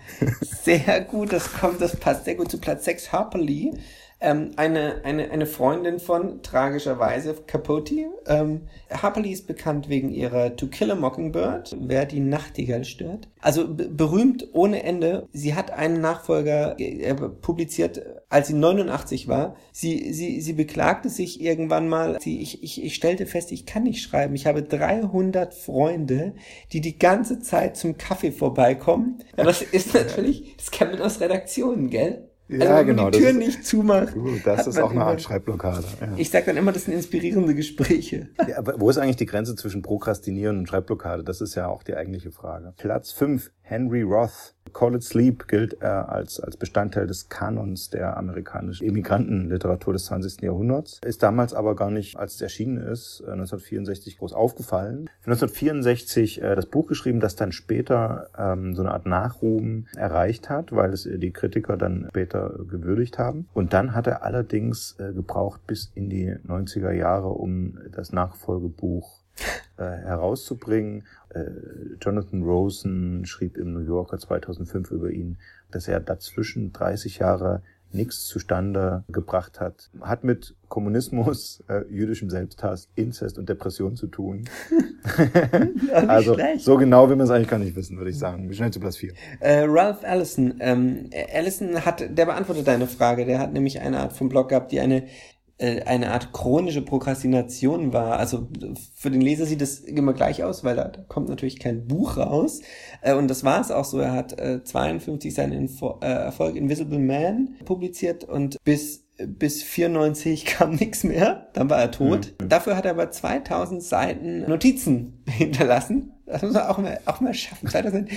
(laughs) sehr gut, das kommt, das passt sehr gut zu Platz 6, Harper Lee ähm, eine, eine, eine Freundin von, tragischerweise, Capote. Ähm, Harperly ist bekannt wegen ihrer To Kill a Mockingbird, wer die Nachtigall stört. Also berühmt ohne Ende. Sie hat einen Nachfolger äh, publiziert, als sie 89 war. Sie, sie, sie beklagte sich irgendwann mal, sie, ich, ich, ich stellte fest, ich kann nicht schreiben. Ich habe 300 Freunde, die die ganze Zeit zum Kaffee vorbeikommen. Ja, das ist (laughs) natürlich, das kennt man aus Redaktionen, gell? Ja, also, genau. die Tür nicht zumacht. das ist auch eine Art Schreibblockade. Ja. Ich sage dann immer, das sind inspirierende Gespräche. (laughs) Ja, aber wo ist eigentlich die Grenze zwischen Prokrastinieren und Schreibblockade? Das ist ja auch die eigentliche Frage. Platz 5, Henry Roth. Call It Sleep gilt äh, als, als Bestandteil des Kanons der amerikanischen Immigrantenliteratur des 20. Jahrhunderts, ist damals aber gar nicht, als es erschienen ist, äh, 1964 groß aufgefallen. 1964 äh, das Buch geschrieben, das dann später ähm, so eine Art Nachruhm erreicht hat, weil es die Kritiker dann später gewürdigt haben. Und dann hat er allerdings äh, gebraucht bis in die 90er Jahre, um das Nachfolgebuch äh, herauszubringen. Äh, Jonathan Rosen schrieb im New Yorker 2005 über ihn, dass er dazwischen 30 Jahre nichts zustande gebracht hat. Hat mit Kommunismus, äh, jüdischem Selbsthass, Inzest und Depression zu tun. (laughs) also schlecht. so genau wie man es eigentlich gar nicht wissen, würde ich sagen. Schnell zu Platz 4. Äh, Ralph Allison. Ähm, Allison hat, der beantwortet deine Frage. Der hat nämlich eine Art von Blog gehabt, die eine eine Art chronische Prokrastination war. Also für den Leser sieht das immer gleich aus, weil da, kommt natürlich kein Buch raus. Äh, und das war es auch so. Er hat äh, 52 seinen Info äh, Erfolg Invisible Man publiziert und bis bis 94 (laughs) kam nichts mehr, dann war er tot. Mhm. Dafür hat er aber 2000 Seiten Notizen (laughs) hinterlassen. Das muss man auch mal, auch mal schaffen. 2000,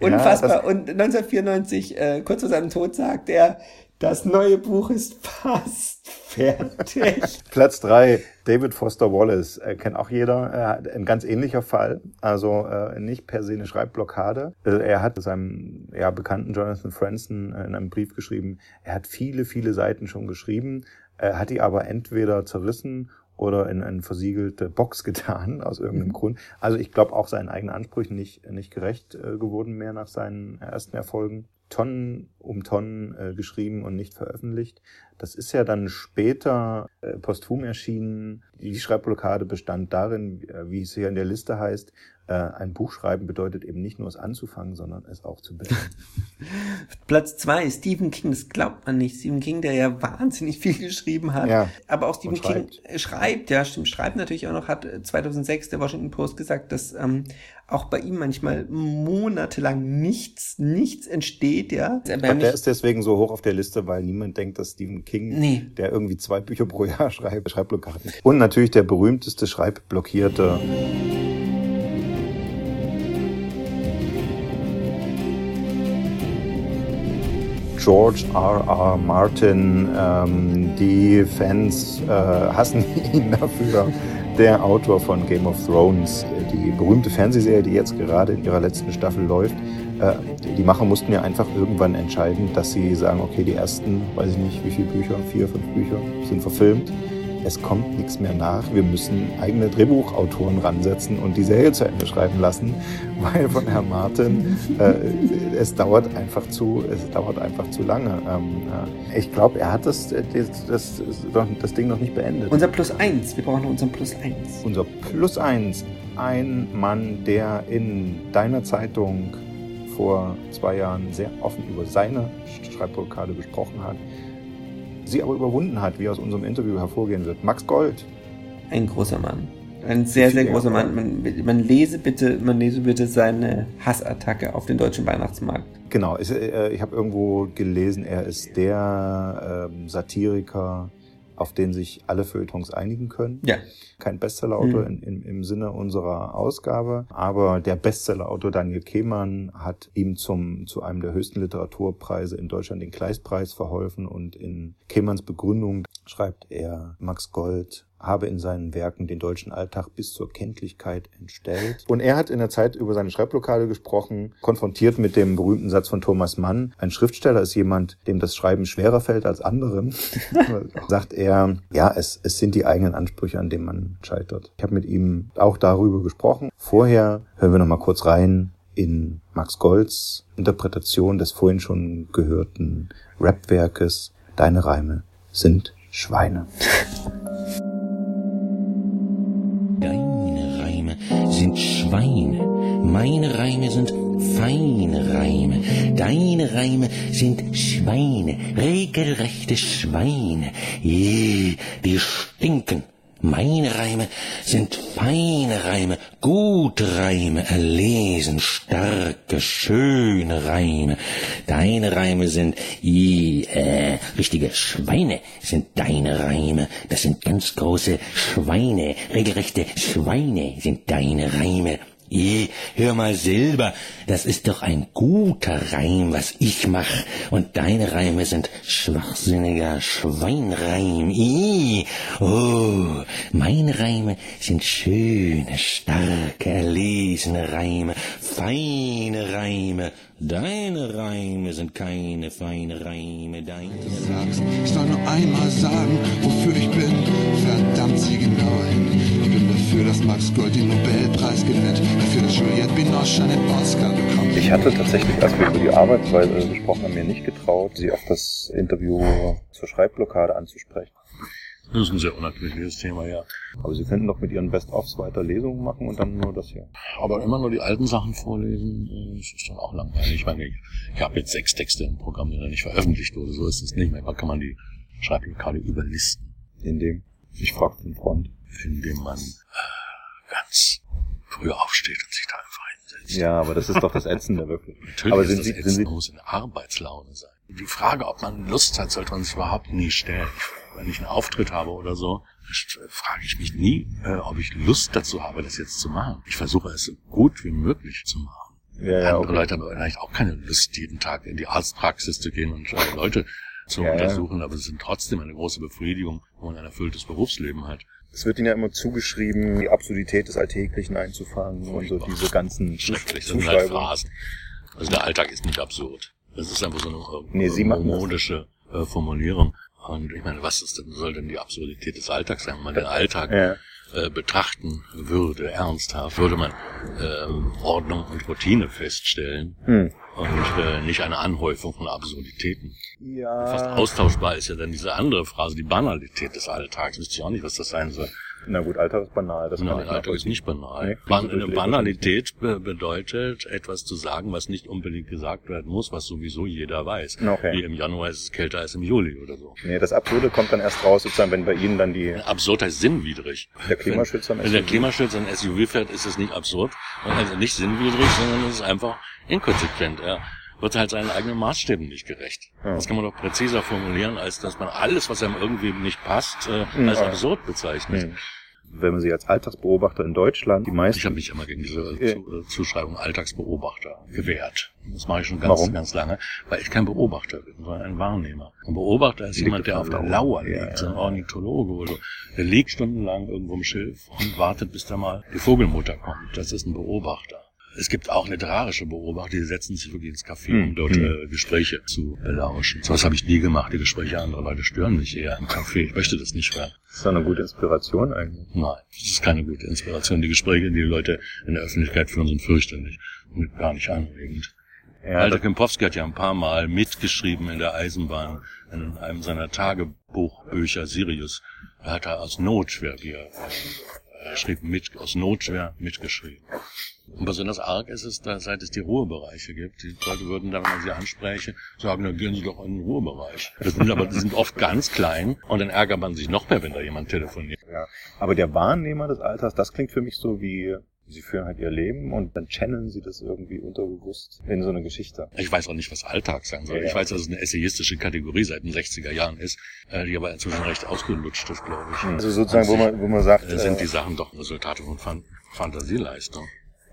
unfassbar. Ja, und 1994, äh, kurz vor seinem Tod, sagt er, das neue Buch ist fast (laughs) fertig. Platz drei David Foster Wallace. Äh, kennt auch jeder. Äh, ein ganz ähnlicher Fall. Also äh, nicht per se eine Schreibblockade. Äh, er hat seinem ja, bekannten Jonathan Franzen in einem Brief geschrieben, er hat viele, viele Seiten schon geschrieben, er hat die aber entweder zerrissen oder in eine versiegelte Box (laughs) getan, aus irgendeinem mhm. Grund. Also ich glaube auch seinen eigenen Ansprüchen nicht, nicht gerecht äh, geworden mehr nach seinen ersten Erfolgen. Tonnen um Tonnen äh, geschrieben und nicht veröffentlicht. Das ist ja dann später äh, posthum erschienen. Die Schreibblockade bestand darin, äh, wie es hier in der Liste heißt, äh, ein Buch schreiben bedeutet eben nicht nur es anzufangen, sondern es auch zu beenden. (laughs) Platz zwei, Stephen King, das glaubt man nicht. Stephen King, der ja wahnsinnig viel geschrieben hat. Ja, aber auch Stephen King schreibt. schreibt, ja, stimmt, schreibt natürlich auch noch, hat 2006 äh, der Washington Post gesagt, dass ähm, auch bei ihm manchmal monatelang nichts, nichts entsteht, ja. Aber der ist deswegen so hoch auf der Liste, weil niemand denkt, dass Stephen King, nee. der irgendwie zwei Bücher pro Jahr schreibt, Schreibblockaden. Und natürlich der berühmteste Schreibblockierte George R. R. Martin. Ähm, die Fans äh, hassen (laughs) ihn dafür. Der Autor von Game of Thrones, die berühmte Fernsehserie, die jetzt gerade in ihrer letzten Staffel läuft. Äh, die Macher mussten ja einfach irgendwann entscheiden, dass sie sagen, okay, die ersten, weiß ich nicht, wie viele Bücher, vier, fünf Bücher sind verfilmt es kommt nichts mehr nach. Wir müssen eigene Drehbuchautoren ransetzen und die Serie zu Ende schreiben lassen, (laughs) weil von Herrn Martin äh, es dauert einfach zu, es dauert einfach zu lange. Ähm, äh, ich glaube, er hat das, das, das, das, Ding noch nicht beendet. Unser Plus eins, wir brauchen unseren Plus eins. Unser Plus eins, ein Mann, der in deiner Zeitung vor zwei Jahren sehr offen über seine Schreibblockade gesprochen hat sie aber überwunden hat, wie aus unserem Interview hervorgehen wird. Max Gold. Ein großer Mann. Ein sehr, sehr großer Mann. Man, man, lese bitte, man lese bitte seine Hassattacke auf den deutschen Weihnachtsmarkt. Genau, ich, äh, ich habe irgendwo gelesen, er ist der ähm, Satiriker, auf den sich alle Feuilletons einigen können. Ja. Kein Bestsellerautor mhm. in, in, im Sinne unserer Ausgabe, aber der Bestsellerautor Daniel Kehmann hat ihm zum, zu einem der höchsten Literaturpreise in Deutschland den Kleistpreis verholfen und in Kehmanns Begründung schreibt er Max Gold habe in seinen Werken den deutschen Alltag bis zur Kenntlichkeit entstellt. Und er hat in der Zeit über seine Schreibblockade gesprochen, konfrontiert mit dem berühmten Satz von Thomas Mann. Ein Schriftsteller ist jemand, dem das Schreiben schwerer fällt als anderen. (laughs) Sagt er, ja, es, es sind die eigenen Ansprüche, an denen man scheitert. Ich habe mit ihm auch darüber gesprochen. Vorher hören wir noch mal kurz rein in Max Golds Interpretation des vorhin schon gehörten Rapwerkes Deine Reime sind Schweine. (laughs) meine Reime sind feine Reime, deine Reime sind Schweine, regelrechte Schweine, je, die stinken meine Reime sind feine Reime, gute Reime, erlesen, starke, schöne Reime. Deine Reime sind, i, äh, richtige Schweine sind deine Reime. Das sind ganz große Schweine, regelrechte Schweine sind deine Reime. Je, hör mal Silber, das ist doch ein guter Reim, was ich mach, und deine Reime sind schwachsinniger Schweinreim. I, oh, meine Reime sind schöne, starke, erlesene Reime, feine Reime. Deine Reime sind keine feine Reime, deine Sagst, ich soll nur einmal sagen, wofür ich bin, verdammt sie genau hin. Dafür, dass Max Gold den Nobelpreis gewinnt, dafür, dass Juliette Binoche einen Oscar bekommt. Ich hatte tatsächlich, als wir über die Arbeitsweise gesprochen haben, mir nicht getraut, sie auf das Interview zur Schreibblockade anzusprechen. Das ist ein sehr unnatürliches Thema, ja. Aber Sie könnten doch mit Ihren Best-ofs weiter Lesungen machen und dann nur das hier. Aber immer nur die alten Sachen vorlesen, das äh, ist dann auch langweilig. Ich meine, ich, ich habe jetzt sechs Texte im Programm, die noch nicht veröffentlicht wurde. So ist es nicht. Manchmal kann man die Schreiblokale überlisten. Indem, ich frage den Freund. Indem man äh, ganz früh aufsteht und sich da einfach hinsetzt. Ja, aber das ist doch das Ätzende (laughs) wirklich. Natürlich aber sind das Sie, sind Sie muss eine Arbeitslaune sein. Die Frage, ob man Lust hat, sollte man sich überhaupt nie stellen. Wenn ich einen Auftritt habe oder so, frage ich mich nie, äh, ob ich Lust dazu habe, das jetzt zu machen. Ich versuche es so gut wie möglich zu machen. Ja, ja, Andere okay. Leute haben vielleicht auch keine Lust, jeden Tag in die Arztpraxis zu gehen und äh, Leute zu ja. untersuchen, aber es sind trotzdem eine große Befriedigung, wenn man ein erfülltes Berufsleben hat. Es wird ihnen ja immer zugeschrieben, die Absurdität des Alltäglichen einzufangen und so diese ganzen Schrecklich, das sind halt. Phrasen. Also der Alltag ist nicht absurd. Das ist einfach so eine äh, Nee, das. modische äh, Formulierung. Und ich meine, was ist denn, soll denn die Absurdität des Alltags sein? Wenn man den Alltag Ja. Äh, betrachten würde, ernsthaft, würde man ähm, Ordnung und Routine feststellen Hm. und äh, nicht eine Anhäufung von Absurditäten. Ja. Fast austauschbar ist ja dann diese andere Phrase, die Banalität des Alltags. Wüsste ich auch nicht, was das sein soll. Na gut, Alltag ist banal. Das Nein, Alltag ist nicht banal. Nee, Ban Banalität be bedeutet, etwas zu sagen, was nicht unbedingt gesagt werden muss, was sowieso jeder weiß. Okay. Wie im Januar ist es kälter als im Juli oder so. Nee, das Absurde kommt dann erst raus, sozusagen, wenn bei Ihnen dann die... Absurd heißt sinnwidrig. Der Klimaschützer am Wenn, wenn der SUV. Klimaschützer ein SUV fährt, ist es nicht absurd, also nicht sinnwidrig, sondern es ist einfach inkonsequent. Er wird halt seinen eigenen Maßstäben nicht gerecht. Ja. Das kann man doch präziser formulieren, als dass man alles, was einem irgendwie nicht passt, äh, Hm, als absurd bezeichnet. Hm. Wenn man sie als Alltagsbeobachter in Deutschland, die meisten... Ich habe mich immer gegen diese. Zu äh, Zuschreibung Alltagsbeobachter gewehrt. Das mache ich schon ganz, Warum? ganz lange, weil ich kein Beobachter bin, sondern ein Wahrnehmer. Ein Beobachter ist jemand, der auf der Lauer. Liegt, ja. so ein Ornithologe oder so. Der liegt stundenlang irgendwo im Schilf und wartet, bis da mal die Vogelmutter kommt. Das ist ein Beobachter. Es gibt auch literarische Beobachter, die setzen sich wirklich ins Café, um Hm, dort hm. äh, Gespräche zu belauschen. So was habe ich nie gemacht. Die Gespräche anderer Leute stören mich eher im Café. Ich möchte das nicht hören. Das ist doch eine gute Inspiration eigentlich. Nein, das ist keine gute Inspiration. Die Gespräche, die die Leute in der Öffentlichkeit führen, sind fürchterlich und gar nicht anregend. Ja, Walter das- Kempowski hat ja ein paar Mal mitgeschrieben in der Eisenbahn, in einem seiner Tagebuchbücher Sirius. Er hat da aus Not schwer, wie er, er schrieb mit, aus Not schwer mitgeschrieben. Und besonders arg ist es, da, seit es die Ruhebereiche gibt. Die Leute würden dann, wenn man sie anspräche, sagen, dann gehen Sie doch in den Ruhebereich. Das sind aber, die sind oft ganz klein und dann ärgert man sich noch mehr, wenn da jemand telefoniert. Ja. Aber der Wahrnehmer des Alters, das klingt für mich so wie, sie führen halt ihr Leben und dann channeln sie das irgendwie unterbewusst in so eine Geschichte. Ich weiß auch nicht, was Alltag sein soll. Ja, Ich weiß, dass es eine essayistische Kategorie seit den 60er Jahren ist, äh, die aber inzwischen recht ausgelutscht ist, glaube ich. Also sozusagen, wo man, wo man sagt, sind äh, die Sachen doch Resultate von Fan Fantasieleistung.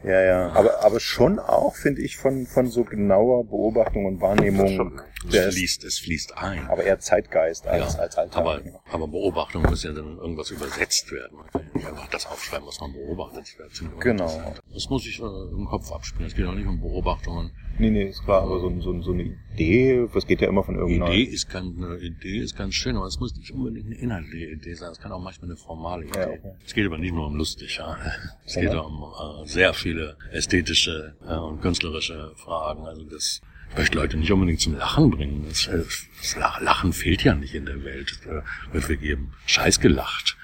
Ja, ja. Aber, aber schon auch, finde ich, von, von so genauer Beobachtung und Wahrnehmung. Es fließt, es fließt ein. aber eher Zeitgeist als, Ja, als Alltag. aber, aber Beobachtung muss ja dann irgendwas übersetzt werden. Ja das aufschreiben, was man beobachtet. Ziemlich Genau. Das muss ich äh, im Kopf abspielen. Es geht auch nicht um Beobachtungen. Nee, nee, ist klar, aber so, so, so eine Idee, das geht ja immer von irgendeiner... Idee ist, ganz, eine Idee ist ganz schön, aber es muss nicht unbedingt eine inhaltliche Idee sein. Es kann auch manchmal eine formale Idee. Ja, okay. Es geht aber nicht nur um lustig. Ja. Es Sondern? geht um äh, sehr viele ästhetische äh, und künstlerische Fragen. Also das ich möchte Leute nicht unbedingt zum Lachen bringen. Das, äh, das Lach- Lachen fehlt ja nicht in der Welt. Es äh, wird wir geben. Scheiß gelacht.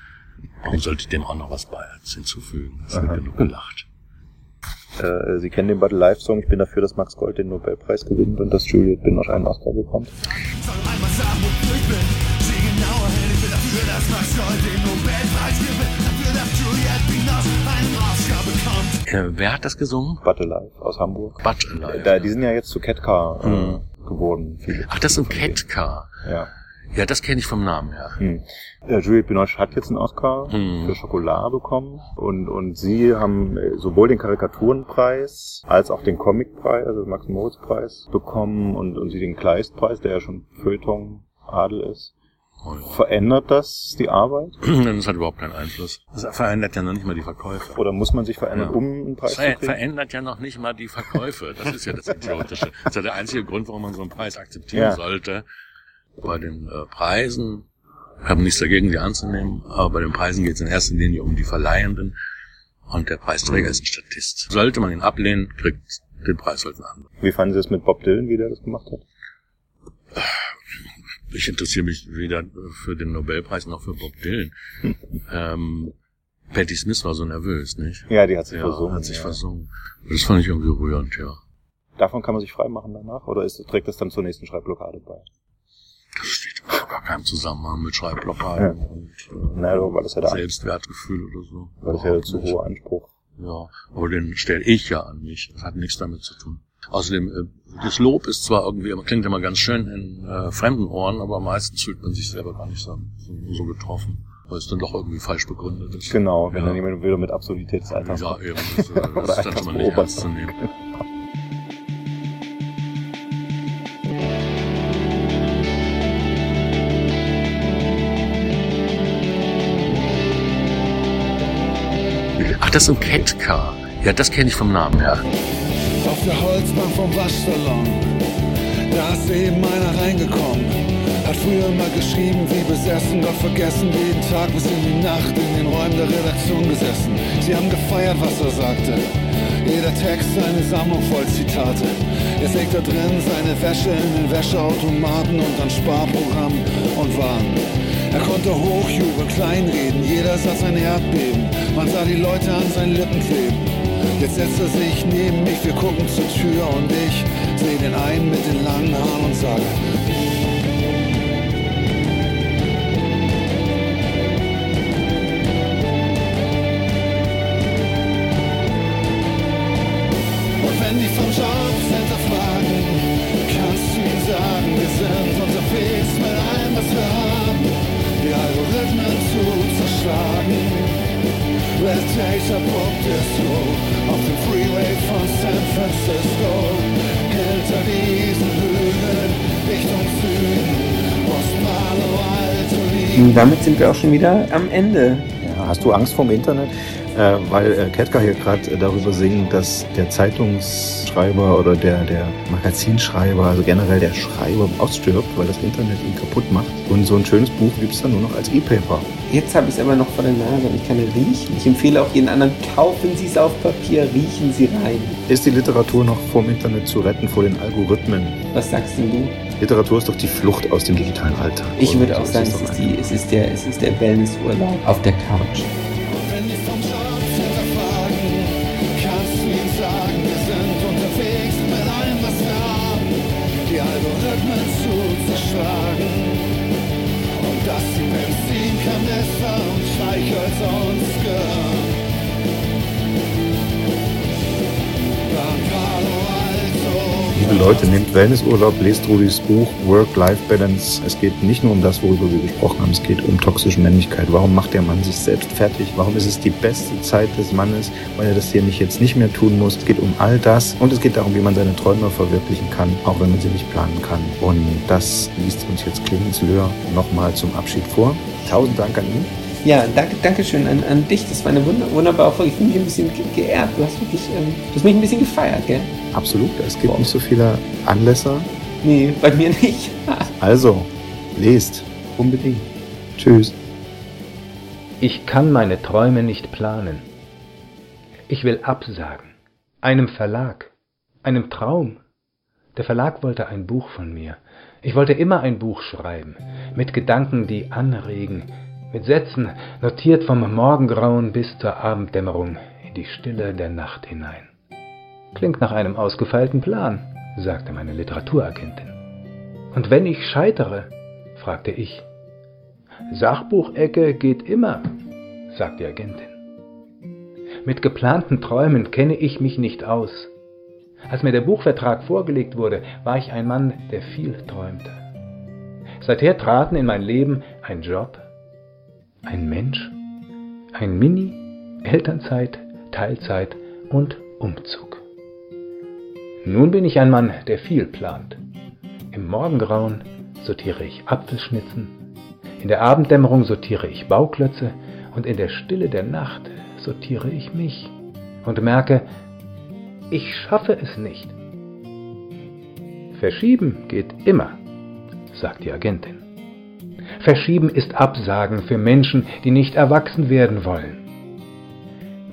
Warum sollte ich dem auch noch was bei hinzufügen? Wird Aha. genug gelacht. Äh, Sie kennen den Battle Life Song, ich bin dafür, dass Max Gold den Nobelpreis gewinnt und dass Juliette Binoche einen Oscar bekommt. Äh, wer hat das gesungen? Battle Life aus Hamburg. Battle Life. Da, die sind ja jetzt zu Catcar äh, Mhm. geworden. Viele. Ach, das ist ein Catcar. Ja. Ja, das kenne ich vom Namen her. Hm. Äh, Juliette Binoche hat jetzt einen Oscar Hm. für Schokolade bekommen und, und sie haben äh, sowohl den Karikaturenpreis als auch den Comicpreis, also Max Moritz Preis bekommen und, und sie den Kleistpreis, der ja schon Feuilleton Adel ist. Oh ja. Verändert das die Arbeit? (clears throat) Das hat überhaupt keinen Einfluss. Das verändert ja noch nicht mal die Verkäufe. Oder muss man sich verändern, Ja. um einen Preis Ver zu kriegen? verändert ja noch nicht mal die Verkäufe. Das ist ja das (laughs) Idiotische. Das ist ja der einzige Grund, warum man so einen Preis akzeptieren Ja. sollte. Bei den äh, Preisen, ich habe nichts dagegen, die anzunehmen, aber bei den Preisen geht es in erster Linie um die Verleihenden und der Preisträger ist ein Statist. Sollte man ihn ablehnen, kriegt den Preis halt ein anderer. Wie fanden Sie es mit Bob Dylan, wie der das gemacht hat? Ich interessiere mich weder für den Nobelpreis noch für Bob Dylan. (laughs) ähm, Patti Smith war so nervös, nicht? Ja, die hat sich ja, versungen, Hat sich ja. versungen. Das fand ich irgendwie rührend, ja. Davon kann man sich freimachen danach? Oder ist, trägt das dann zur nächsten Schreibblockade bei? Das steht in gar keinem Zusammenhang mit Schreibblockaden Ja. und äh, Na, aber war das ja der, Selbstwertgefühl oder so. war das ja der zu hohe Anspruch. Ja, aber den stelle ich ja an mich. Das hat nichts damit zu tun. Außerdem, äh, das Lob ist zwar irgendwie, klingt immer ganz schön in äh, fremden Ohren, aber meistens fühlt man sich selber gar nicht so, so getroffen weil es dann doch irgendwie falsch begründet ist. Genau, wenn ja. dann jemand wieder mit Absurdität des Alltags Ja, (laughs) eben. Das, äh, das ist dann schon mal nicht ernst zu nehmen. Das ist ein Ketka. Ja, das kenne ich vom Namen her. Auf der Holzbank vom Waschsalon, da ist eben einer reingekommen hat früher mal geschrieben, wie besessen, doch vergessen, jeden Tag bis in die Nacht in den Räumen der Redaktion gesessen. Sie haben gefeiert, was er sagte. Jeder Text eine Sammlung voll Zitate. Jetzt legt da drin seine Wäsche in den Wäscheautomaten und ein Sparprogramm und Waren. Er konnte hochjubeln, kleinreden, jeder sah sein Erdbeben. Man sah die Leute an seinen Lippen kleben. Jetzt setzt er sich neben mich, wir gucken zur Tür und ich sehe den einen mit den langen Haaren und sage, Und damit sind wir auch schon wieder am Ende. Ja, hast du Angst vom Internet? Äh, weil äh, Ketka hier gerade äh, darüber singt, dass der Zeitungsschreiber oder der, der Magazinschreiber, also generell der Schreiber ausstirbt, weil das Internet ihn kaputt macht. Und so ein schönes Buch gibt es dann nur noch als E-Paper. Jetzt habe ich es aber noch vor der Nase und ich kann es riechen. Ich empfehle auch jeden anderen, kaufen Sie es auf Papier, riechen Sie rein. Ist die Literatur noch vom Internet zu retten, vor den Algorithmen? Was sagst denn du? Literatur ist doch die Flucht aus dem digitalen Alltag. Ich würde auch sagen, es ist, die, es, ist der, es ist der Wellnessurlaub auf der Couch. Leute, nehmt Wellnessurlaub, lest Rudis Buch Work-Life-Balance. Es geht nicht nur um das, worüber wir gesprochen haben, es geht um toxische Männlichkeit. Warum macht der Mann sich selbst fertig? Warum ist es die beste Zeit des Mannes, weil er das hier nicht jetzt nicht mehr tun muss? Es geht um all das und es geht darum, wie man seine Träume verwirklichen kann, auch wenn man sie nicht planen kann. Und das liest uns jetzt Clemens Löhr nochmal zum Abschied vor. Tausend Dank an ihn. Ja, danke, danke schön an, an dich. Das war eine wunderbare Folge. Ich fühle mich ein bisschen geehrt. Du hast wirklich, ähm, du hast mich ein bisschen gefeiert, gell? Absolut. Es gibt Boah. nicht so viele Anlässe. Nee, bei mir nicht. (laughs) also, lest. Unbedingt. Tschüss. Ich kann meine Träume nicht planen. Ich will absagen. Einem Verlag. Einem Traum. Der Verlag wollte ein Buch von mir. Ich wollte immer ein Buch schreiben, mit Gedanken, die anregen, mit Sätzen, notiert vom Morgengrauen bis zur Abenddämmerung in die Stille der Nacht hinein. Klingt nach einem ausgefeilten Plan, sagte meine Literaturagentin. Und wenn ich scheitere? fragte ich. Sachbuchecke geht immer, sagte die Agentin. Mit geplanten Träumen kenne ich mich nicht aus. Als mir der Buchvertrag vorgelegt wurde, war ich ein Mann, der viel träumte. Seither traten in mein Leben ein Job, ein Mensch, ein Mini, Elternzeit, Teilzeit und Umzug. Nun bin ich ein Mann, der viel plant. Im Morgengrauen sortiere ich Apfelschnitzen, in der Abenddämmerung sortiere ich Bauklötze und in der Stille der Nacht sortiere ich mich und merke, ich schaffe es nicht. Verschieben geht immer, sagt die Agentin. Verschieben ist Absagen für Menschen, die nicht erwachsen werden wollen.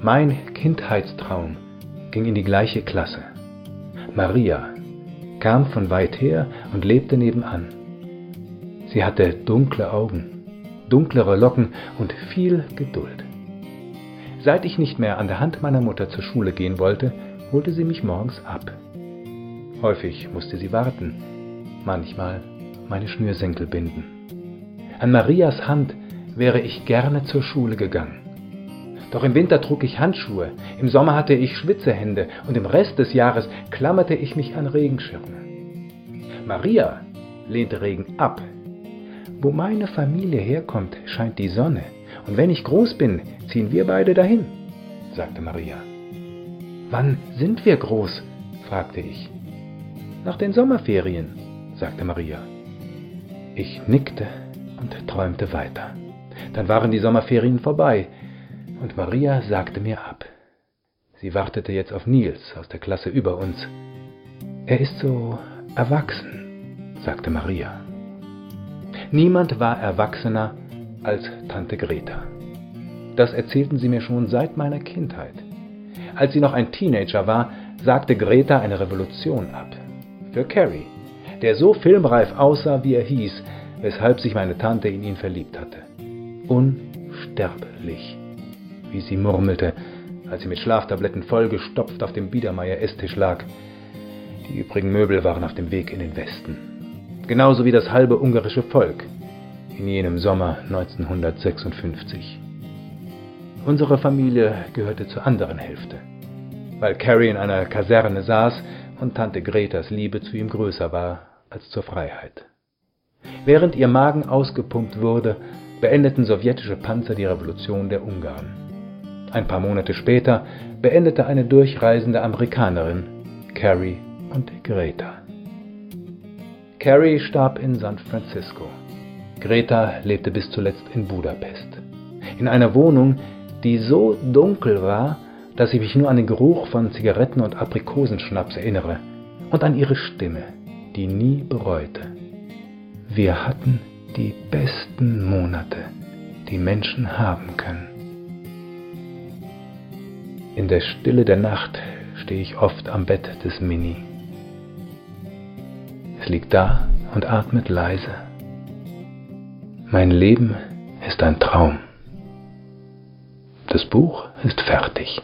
Mein Kindheitstraum ging in die gleiche Klasse. Maria kam von weit her und lebte nebenan. Sie hatte dunkle Augen, dunklere Locken und viel Geduld. Seit ich nicht mehr an der Hand meiner Mutter zur Schule gehen wollte, holte sie mich morgens ab. Häufig musste sie warten, manchmal meine Schnürsenkel binden. An Marias Hand wäre ich gerne zur Schule gegangen. Doch im Winter trug ich Handschuhe, im Sommer hatte ich Schwitzehände und im Rest des Jahres klammerte ich mich an Regenschirme. Maria lehnte Regen ab. Wo meine Familie herkommt, scheint die Sonne, und wenn ich groß bin, ziehen wir beide dahin, sagte Maria. Wann sind wir groß? fragte ich. Nach den Sommerferien, sagte Maria. Ich nickte und träumte weiter. Dann waren die Sommerferien vorbei und Maria sagte mir ab. Sie wartete jetzt auf Nils aus der Klasse über uns. Er ist so erwachsen, sagte Maria. Niemand war erwachsener als Tante Greta. Das erzählten sie mir schon seit meiner Kindheit. Als sie noch ein Teenager war, sagte Greta eine Revolution ab. Für Carrie, der so filmreif aussah, wie er hieß, weshalb sich meine Tante in ihn verliebt hatte. Unsterblich, wie sie murmelte, als sie mit Schlaftabletten vollgestopft auf dem Biedermeier-Esstisch lag. Die übrigen Möbel waren auf dem Weg in den Westen. Genauso wie das halbe ungarische Volk in jenem Sommer 1956. Unsere Familie gehörte zur anderen Hälfte. Weil Carrie in einer Kaserne saß und Tante Gretas Liebe zu ihm größer war als zur Freiheit. Während ihr Magen ausgepumpt wurde, beendeten sowjetische Panzer die Revolution der Ungarn. Ein paar Monate später beendete eine durchreisende Amerikanerin Carrie und Greta. Carrie starb in San Francisco. Greta lebte bis zuletzt in Budapest. In einer Wohnung, die so dunkel war, dass ich mich nur an den Geruch von Zigaretten und Aprikosenschnaps erinnere und an ihre Stimme, die nie bereute. Wir hatten die besten Monate, die Menschen haben können. In der Stille der Nacht stehe ich oft am Bett des Mini. Es liegt da und atmet leise. Mein Leben ist ein Traum. Das Buch ist fertig.